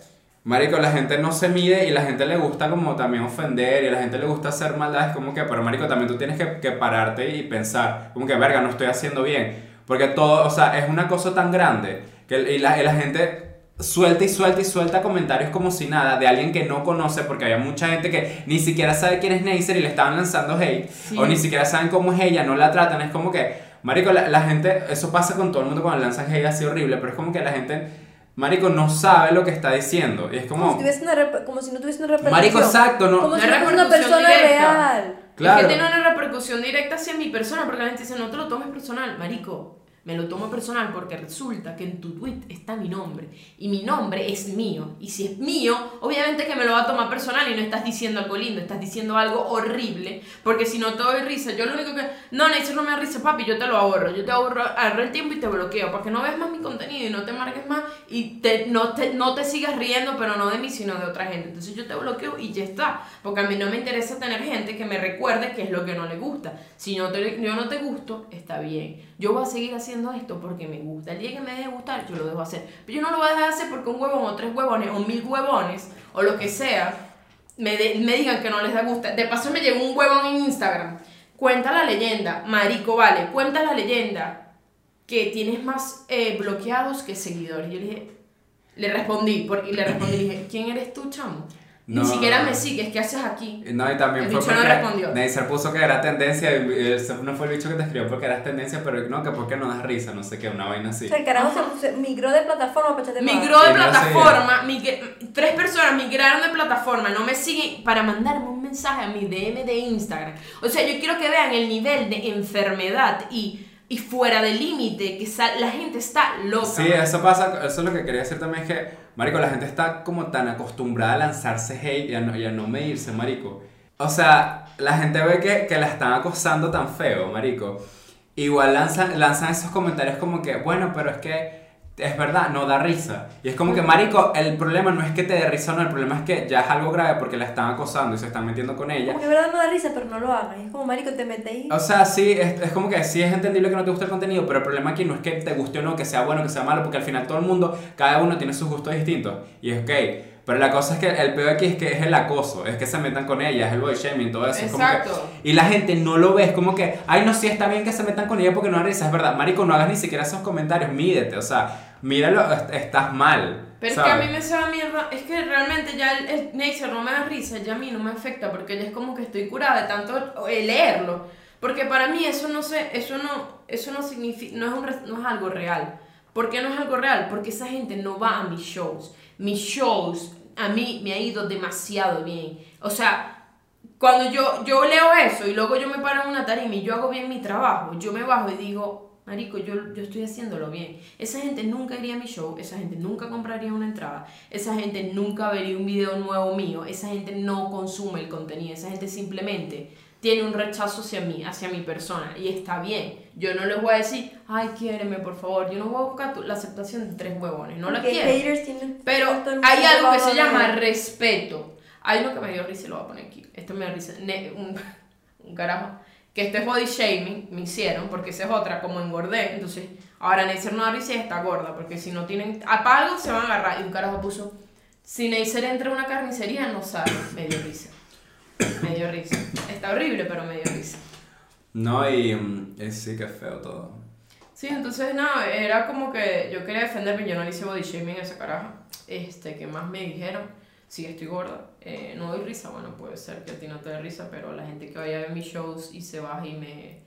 marico, la gente no se mide y la gente le gusta como también ofender y a la gente le gusta hacer maldades, como que, pero marico, también tú tienes que, que pararte y pensar, como que, verga, no estoy haciendo bien. Porque todo, o sea, es una cosa tan grande que y la, y la gente suelta y suelta y suelta comentarios como si nada de alguien que no conoce porque había mucha gente que ni siquiera sabe quién es Neisser y le estaban lanzando hate Sí. o ni siquiera saben cómo es ella, no la tratan, es como que, marico, la, la gente, eso pasa con todo el mundo cuando lanzan hate así horrible, pero es como que la gente, marico, no sabe lo que está diciendo y es Como, como, si, tuviese una como si no tuviese una repercusión. marico, exacto, no, Como si Una no fuese una persona directa. real. Claro. Es que tiene una repercusión directa hacia mi persona, porque la gente dice, no te lo tomes personal, marico. Me lo tomo personal porque resulta que en tu tweet está mi nombre y mi nombre es mío. Y si es mío, obviamente que me lo va a tomar personal y no estás diciendo algo lindo, estás diciendo algo horrible. Porque si no te doy risa, yo lo único que. No, Neisser no me da risa, papi, yo te lo ahorro. Yo te ahorro, ahorro el tiempo y te bloqueo para que no veas más mi contenido y no te marques más y te, no, te, no te sigas riendo, pero no de mí, sino de otra gente. Entonces yo te bloqueo y ya está. Porque a mí no me interesa tener gente que me recuerde qué es lo que no le gusta. Si no te, yo no te gusto, está bien. Yo voy a seguir haciendo esto porque me gusta. El día que me deje de gustar, yo lo dejo hacer. Pero yo no lo voy a dejar de hacer porque un huevón o tres huevones o mil huevones o lo que sea me, de- me digan que no les da gusta. De paso me llegó un huevón en Instagram. Cuenta la leyenda, marico, vale, cuenta la leyenda que tienes más eh, bloqueados que seguidores. Yo le dije, le respondí, por- y le respondí, le dije, ¿quién eres tú, chamo? No. Ni siquiera me sigues, ¿qué haces aquí? No, y también El fue bicho no respondió. Neisser puso que era tendencia, y no fue el bicho que te escribió porque eras tendencia, pero no, que porque no das risa, no sé qué, una vaina así. O sea, el carajo se, se migró de plataforma paja. Migró de plataforma, tres personas migraron de plataforma, no me siguen para mandarme un mensaje a mi DM de Instagram. O sea, yo quiero que vean el nivel de enfermedad y, y fuera de límite, que la gente está loca. Sí, eso pasa, eso es lo que quería decir también, es que, marico, la gente está como tan acostumbrada a lanzarse hate y a no, y a no medirse, marico. O sea, la gente ve que, que la están acosando tan feo, marico. Igual lanzan, lanzan esos comentarios como que, bueno, pero es que es verdad, no da risa. Y es como que, marico, el problema no es que te dé risa o no, el problema es que ya es algo grave porque la están acosando y se están metiendo con ella. Como que verdad no da risa, pero no lo hagan. Y es como, marico, te metéis. O sea, sí, es, es como que sí es entendible que no te guste el contenido, pero el problema aquí no es que te guste o no, que sea bueno, que sea malo, porque al final todo el mundo, cada uno tiene sus gustos distintos. Y es ok, Pero la cosa es que el peor aquí es que es el acoso, es que se metan con ella, es el body shaming, todo eso. es como que- Exacto. y la gente no lo ve, es como que, ay, no, sí está bien que se metan con ella porque no risa, es verdad. Marico, no hagas ni siquiera esos comentarios, mídete, o sea, míralo, est- estás mal. Pero es que a ¿sabes? mí me sabe mierda, es que realmente ya el, el Neisser no me da risa, ya a mí no me afecta, porque ya es como que estoy curada de tanto eh, leerlo. Porque para mí eso no sé, eso no, eso no significa, no es, un, no es algo real. ¿Por qué no es algo real? Porque esa gente no va a mis shows. Mis shows a mí me ha ido demasiado bien. O sea, cuando yo, yo leo eso y luego yo me paro en una tarima y yo hago bien mi trabajo, yo me bajo y digo, Marico, yo, yo estoy haciéndolo bien. Esa gente nunca iría a mi show, esa gente nunca compraría una entrada, esa gente nunca vería un video nuevo mío, esa gente no consume el contenido, esa gente simplemente tiene un rechazo hacia mí, hacia mi persona, y está bien. Yo no les voy a decir, ay, quiéreme, por favor, yo no voy a buscar tu- la aceptación de tres huevones, no la Porque quiero. Pero hay algo que se llama respeto. Hay uno que me dio risa y lo voy a poner aquí. Este me dio risa. Ne- un, un carajo. Que este es body shaming, me hicieron, porque esa es otra, como engordé. Entonces, ahora Neisser no da risa y está gorda, porque si no tienen. A algo se van a agarrar. Y un carajo puso: Si Neisser entra a una carnicería, no sabe. Me dio risa. Me dio risa. Está horrible, pero me dio risa. No, y, mm, y sí que es feo todo. Sí, entonces nada, era como que yo quería defenderme, yo no le hice body shaming a esa caraja. Este, que más me dijeron, sí, estoy gorda, eh, no doy risa, bueno, puede ser que a ti no te dé risa, pero la gente que vaya a ver mis shows y se baja y me,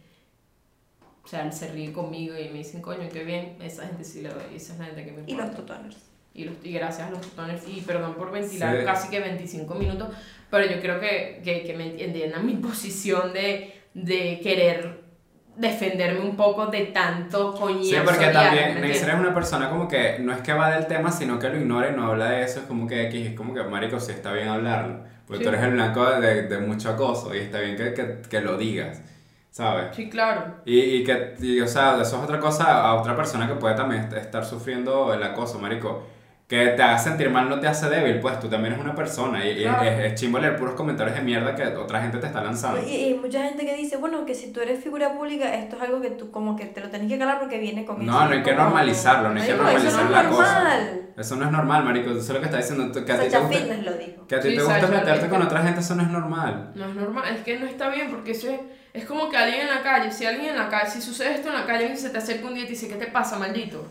o sea, se ríe conmigo y me dicen, coño, qué bien, esa gente sí le doy, esa es la gente que me Y importa. los tutoners. Y, los, y gracias a los tutones, y perdón por ventilar Sí. casi que 25 minutos, pero yo creo que, que, que me entiendan mi posición de, de querer defenderme un poco de tanto coñazo. Sí, porque también ¿me Neisser es una persona como que no es que va del tema, sino que lo ignora y no habla de eso. Es como que X, es como que, marico, sí está bien hablarlo. Porque Sí. tú eres el blanco de, de mucho acoso y está bien que, que, que lo digas, ¿sabes? Sí, claro. Y, y que, y, o sea, eso es otra cosa a otra persona que puede también est- estar sufriendo el acoso, marico. Que te haga sentir mal no te hace débil, pues tú también eres una persona. Y, y Claro. es, es chimbo leer puros comentarios de mierda que otra gente te está lanzando. Y, y mucha gente que dice, bueno, que si tú eres figura pública, esto es algo que tú como que te lo tenés que calar porque viene con eso. No, no hay que normalizarlo, no hay que normalizar no la es cosa. normal. Eso no es normal, marico. Eso es lo que está diciendo. tú- Que a ti te gusta, lo dijo. que a ti Sí, te gusta Sacha, meterte con otra gente, eso no es normal. No es normal, es que no está bien porque eso es, es como que alguien en la calle, si alguien en la calle, si sucede esto en la calle, alguien se te acerca un día y te dice, ¿qué te pasa, maldito?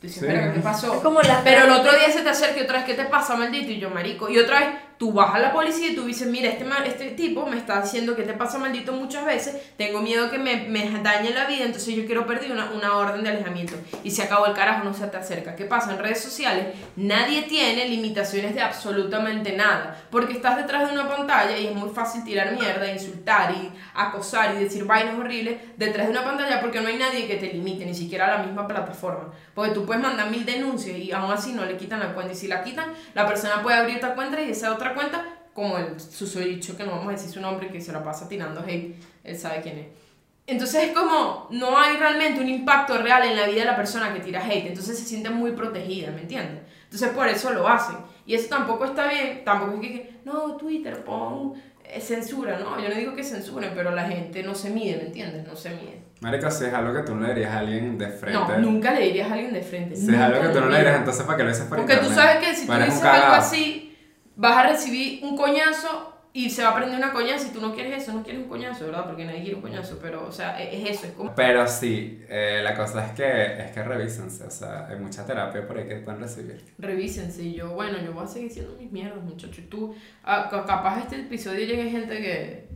Tú dices, Sí. "Verga, ¿qué pasó? Es como las Pero el otro día se te acerca y otra vez, ¿qué te pasa, maldito? Y yo, marico. Y otra vez, tú vas a la policía y tú dices, mira, este, este tipo me está diciendo que te pasa, maldito, muchas veces. Tengo miedo que me, me dañe la vida, entonces yo quiero pedir una, una orden de alejamiento. Y se acabó el carajo, no se te acerca. ¿Qué pasa? En redes sociales, nadie tiene limitaciones de absolutamente nada. Porque estás detrás de una pantalla y es muy fácil tirar mierda, insultar y acosar y decir vainas horribles detrás de una pantalla porque no hay nadie que te limite, ni siquiera la misma plataforma. Porque tú puedes mandar mil denuncias y aún así no le quitan la cuenta. Y si la quitan, la persona puede abrir otra cuenta y esa otra cuenta, como el susodicho, que no vamos a decir su nombre, que se la pasa tirando hate, él sabe quién es. Entonces es como, no hay realmente un impacto real en la vida de la persona que tira hate, entonces se siente muy protegida, ¿me entiendes? Entonces por eso lo hacen. Y eso tampoco está bien, tampoco es que, no, Twitter, pon eh, censura, no, yo no digo que censuren, pero la gente no se mide, ¿me entiendes? No se mide. Marico, si es algo que tú no le dirías a alguien de frente. No, nunca le dirías a alguien de frente. Si es algo que tú no le dirías, entonces ¿para qué lo dices por Porque tú internet? sabes que si tú dices algo así, vas a recibir un coñazo y se va a prender una coñazo y tú no quieres eso, no quieres un coñazo, ¿verdad? Porque nadie quiere un coñazo, pero, o sea, e-, es, es eso, es como... Pero sí, eh, la cosa es que, es que revísense, o sea, hay mucha terapia por ahí que pueden recibir. Revísense y yo, bueno, yo voy a seguir siendo mis mierdas, muchachos. Y Tú, ah, ca- capaz este episodio llegue gente que,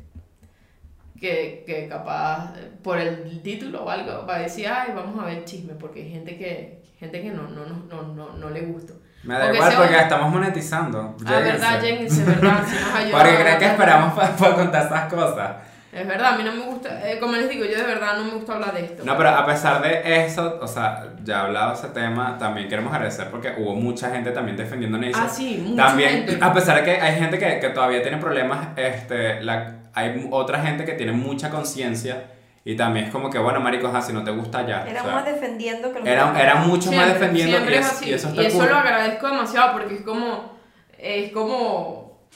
que, que capaz eh, por el título o algo va a decir, ay, vamos a ver chisme, porque hay gente que, gente que no, no, no, no, no, no le gusta. Me da igual porque estamos monetizando. Ah, verdad, lléguense. verdad, si nos ayudan Porque creen que esperamos para contar esas cosas. Es verdad, a mí no me gusta, eh, como les digo, yo de verdad no me gusta hablar de esto. No, pero a pesar de eso, o sea, ya hablado de ese tema, también queremos agradecer porque hubo mucha gente también defendiendo Neisser. Ah, sí, mucha También, gente. a pesar de que hay gente que, que todavía tiene problemas, este, la, hay otra gente que tiene mucha conciencia y también es como que, bueno, marico, ajá, si no te gusta ya. Era o sea, más defendiendo que lo era, que- era mucho más defendiendo y, es así. y eso está y eso cool. lo agradezco demasiado porque es como, es como,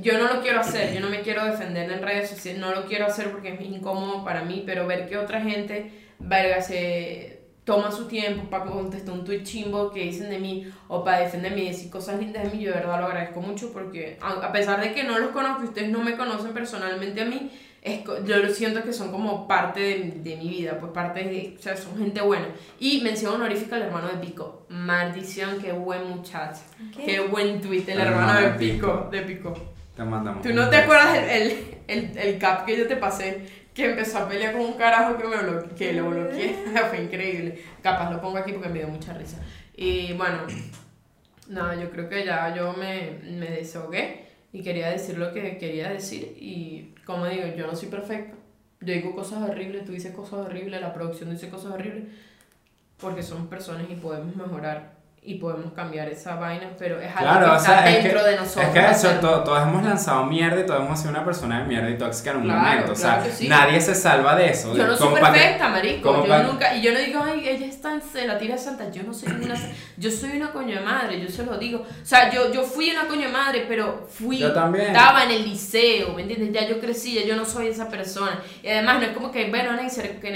yo no lo quiero hacer, yo no me quiero defender en redes sociales, no lo quiero hacer porque es incómodo para mí, pero ver que otra gente, verga, se, toma su tiempo para contestar un tweet chimbo que dicen de mí o para defenderme y decir cosas lindas de mí, yo de verdad lo agradezco mucho porque a pesar de que no los conozco ustedes no me conocen personalmente a mí, es, yo lo siento que son como parte de, de mi vida, pues parte de, o sea, son gente buena. Y mención honorífica al hermano de Pico. Maldición, qué buen muchacho. ¿Qué? Qué buen tweet, el El hermano hermano de de Pico. Pico, de Pico. Te mandamos. ¿Tú no te acuerdas el, el, el, el cap que yo te pasé? Que empezó a pelear con un carajo que me bloqueé, que lo bloqueé. Fue increíble. Capaz lo pongo aquí porque me dio mucha risa. Y bueno, nada, yo creo que ya yo me, me desahogué y quería decir lo que quería decir. Y como digo, yo no soy perfecta. Yo digo cosas horribles, tú dices cosas horribles, la producción dice cosas horribles. Porque somos personas y podemos mejorar y podemos cambiar esa vaina, pero es algo Claro, que está sea, es que, dentro de nosotros. es que eso, hacerlo. to- todos hemos lanzado mierda y todos hemos sido una persona de mierda y tóxica en un Claro, momento. O sea, claro que sí. nadie se salva de eso. Yo no soy que- perfecta, marico. Yo nunca, y yo no digo, ay, ella es tan, la tira santa. Yo no soy una, yo soy una coño de madre, yo se lo digo. O sea, yo, yo fui una coño de madre, pero fui, Yo también. estaba en el liceo, ¿me entiendes? Ya yo crecí, ya yo no soy esa persona. Y además, no es como que, bueno, en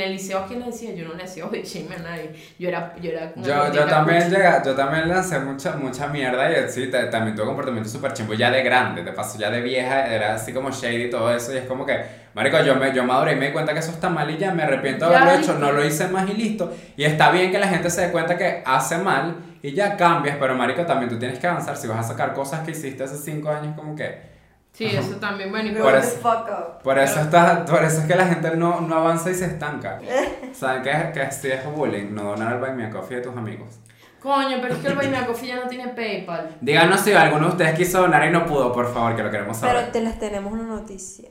el liceo, ¿a quién le decía? Yo no le decía, oye, a nadie. Yo era, yo era una Yo, también yo también lancé mucha, mucha mierda y sí, también tuve comportamiento súper chimbo ya de grande, te pasó ya de vieja, era así como shady y todo eso y es como que, marico, yo, me, yo maduré y me di cuenta que eso está mal y ya me arrepiento de haberlo hecho, no lo hice más y listo. Y está bien que la gente se dé cuenta que hace mal y ya cambias, pero marico, también tú tienes que avanzar, si vas a sacar cosas que hiciste hace cinco años como que... Sí, eso también, bueno, Por up. Por eso, está, por eso es que la gente no, no avanza y se estanca. ¿Saben qué, que sí es bullying? No donar al Buy Me a Coffee de tus amigos. Coño, pero es que el Buy Me a Coffee ya no tiene PayPal. Díganos si alguno de ustedes quiso donar y no pudo, por favor, que lo queremos saber. Pero te les tenemos una noticia.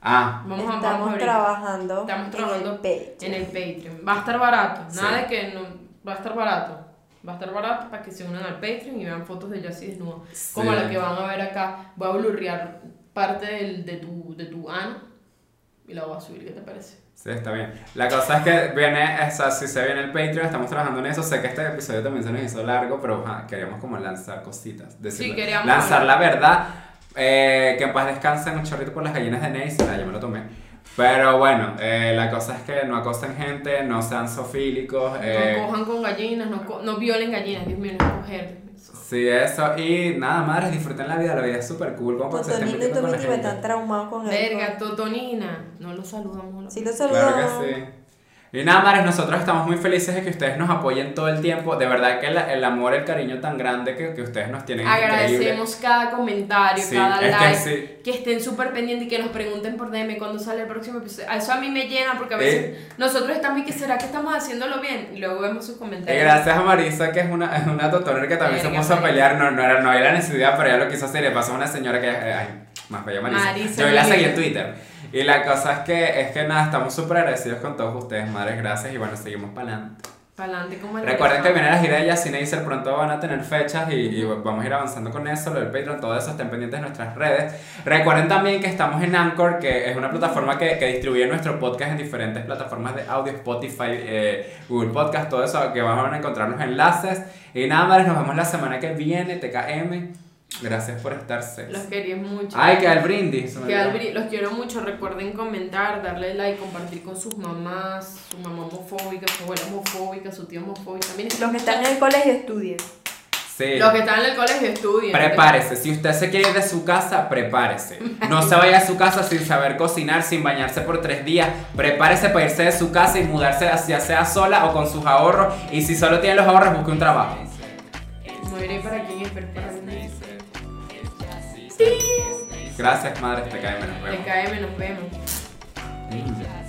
Ah, Vamos a, vamos a Estamos trabajando, Estamos en trabajando el Patreon. en el Patreon. Va a estar barato. Nada Sí. de que no. Va a estar barato. Va a estar barato para que se unan al Patreon y vean fotos de desnuda. Como Sí. la que van a ver acá. Voy a blurrear parte del, de, tu, de tu ano y la voy a subir. ¿Qué te parece? sí, está bien. La cosa es que viene, o sea, si se viene el Patreon, estamos trabajando en eso. Sé que este episodio también se nos hizo largo, pero ajá, queríamos como lanzar cositas. decirle- queríamos Lanzar la verdad. Eh, que en paz descansen un chorrito por las gallinas de Neis. Ah, yo me lo tomé. Pero bueno, eh, la cosa es que no acosen gente, no sean sofílicos. eh, no cojan con gallinas, no, co- no violen gallinas. Dios mío, no es coger. Sí, eso. Y nada, madres, disfruten la vida. La vida es súper cool. Como Totonino y metiendo con la Tomiti me gente. están traumados con el Verga, Totonina. No lo saludamos. Sí lo saludamos. Claro que sí. Y nada, Mares, nosotros estamos muy felices de que ustedes nos apoyen todo el tiempo. De verdad que el, el amor, el cariño tan grande que, que ustedes nos tienen es increíble. Agradecemos cada comentario, Sí, cada es que like, sí. que estén súper pendientes y que nos pregunten por DM cuando sale el próximo episodio. Eso a mí me llena porque a veces Eh. nosotros estamos y que será que estamos haciéndolo bien y luego vemos sus Y comentarios. gracias a Marisa, que es una, es una que también se puso a pelear. No, no, era, no había la necesidad, pero ella lo quiso hacer. Y le pasó a una señora que. Ay, más bella Marisa. Marisa, Yo la seguí en. Twitter. Y la cosa es que, es que nada, estamos súper agradecidos con todos ustedes, madres. Gracias. Y bueno, seguimos para adelante. Para adelante como el Recuerden que viene la gira de Yacineisser, pronto van a tener fechas y, y vamos a ir avanzando con eso, lo del Patreon, todo eso, estén pendientes de nuestras redes. Recuerden también que estamos en Anchor, que es una plataforma que, que distribuye nuestro podcast en diferentes plataformas de audio, Spotify, eh, Google Podcast, todo eso, que van a encontrar los enlaces. Y nada más, nos vemos la semana que viene, TKM. Gracias por estar sex. Los quería mucho. Ay, queda el brindis. Que al olvidó. bri- los quiero mucho. Recuerden comentar, darle like, compartir con sus mamás, su mamá homofóbica, su abuela homofóbica, su tío homofóbico. También Los que están en el colegio estudien. Sí. Los que están en el colegio estudien. Prepárese, si usted se quiere ir de su casa, prepárese. No se vaya a su casa sin saber cocinar, sin bañarse por tres días. Prepárese para irse de su casa y mudarse ya sea sola o con sus ahorros. Y si solo tiene los ahorros, busque un trabajo. No iré para quién es, para mí. Gracias, madre, te cae menos. TKM, nos vemos. Mm.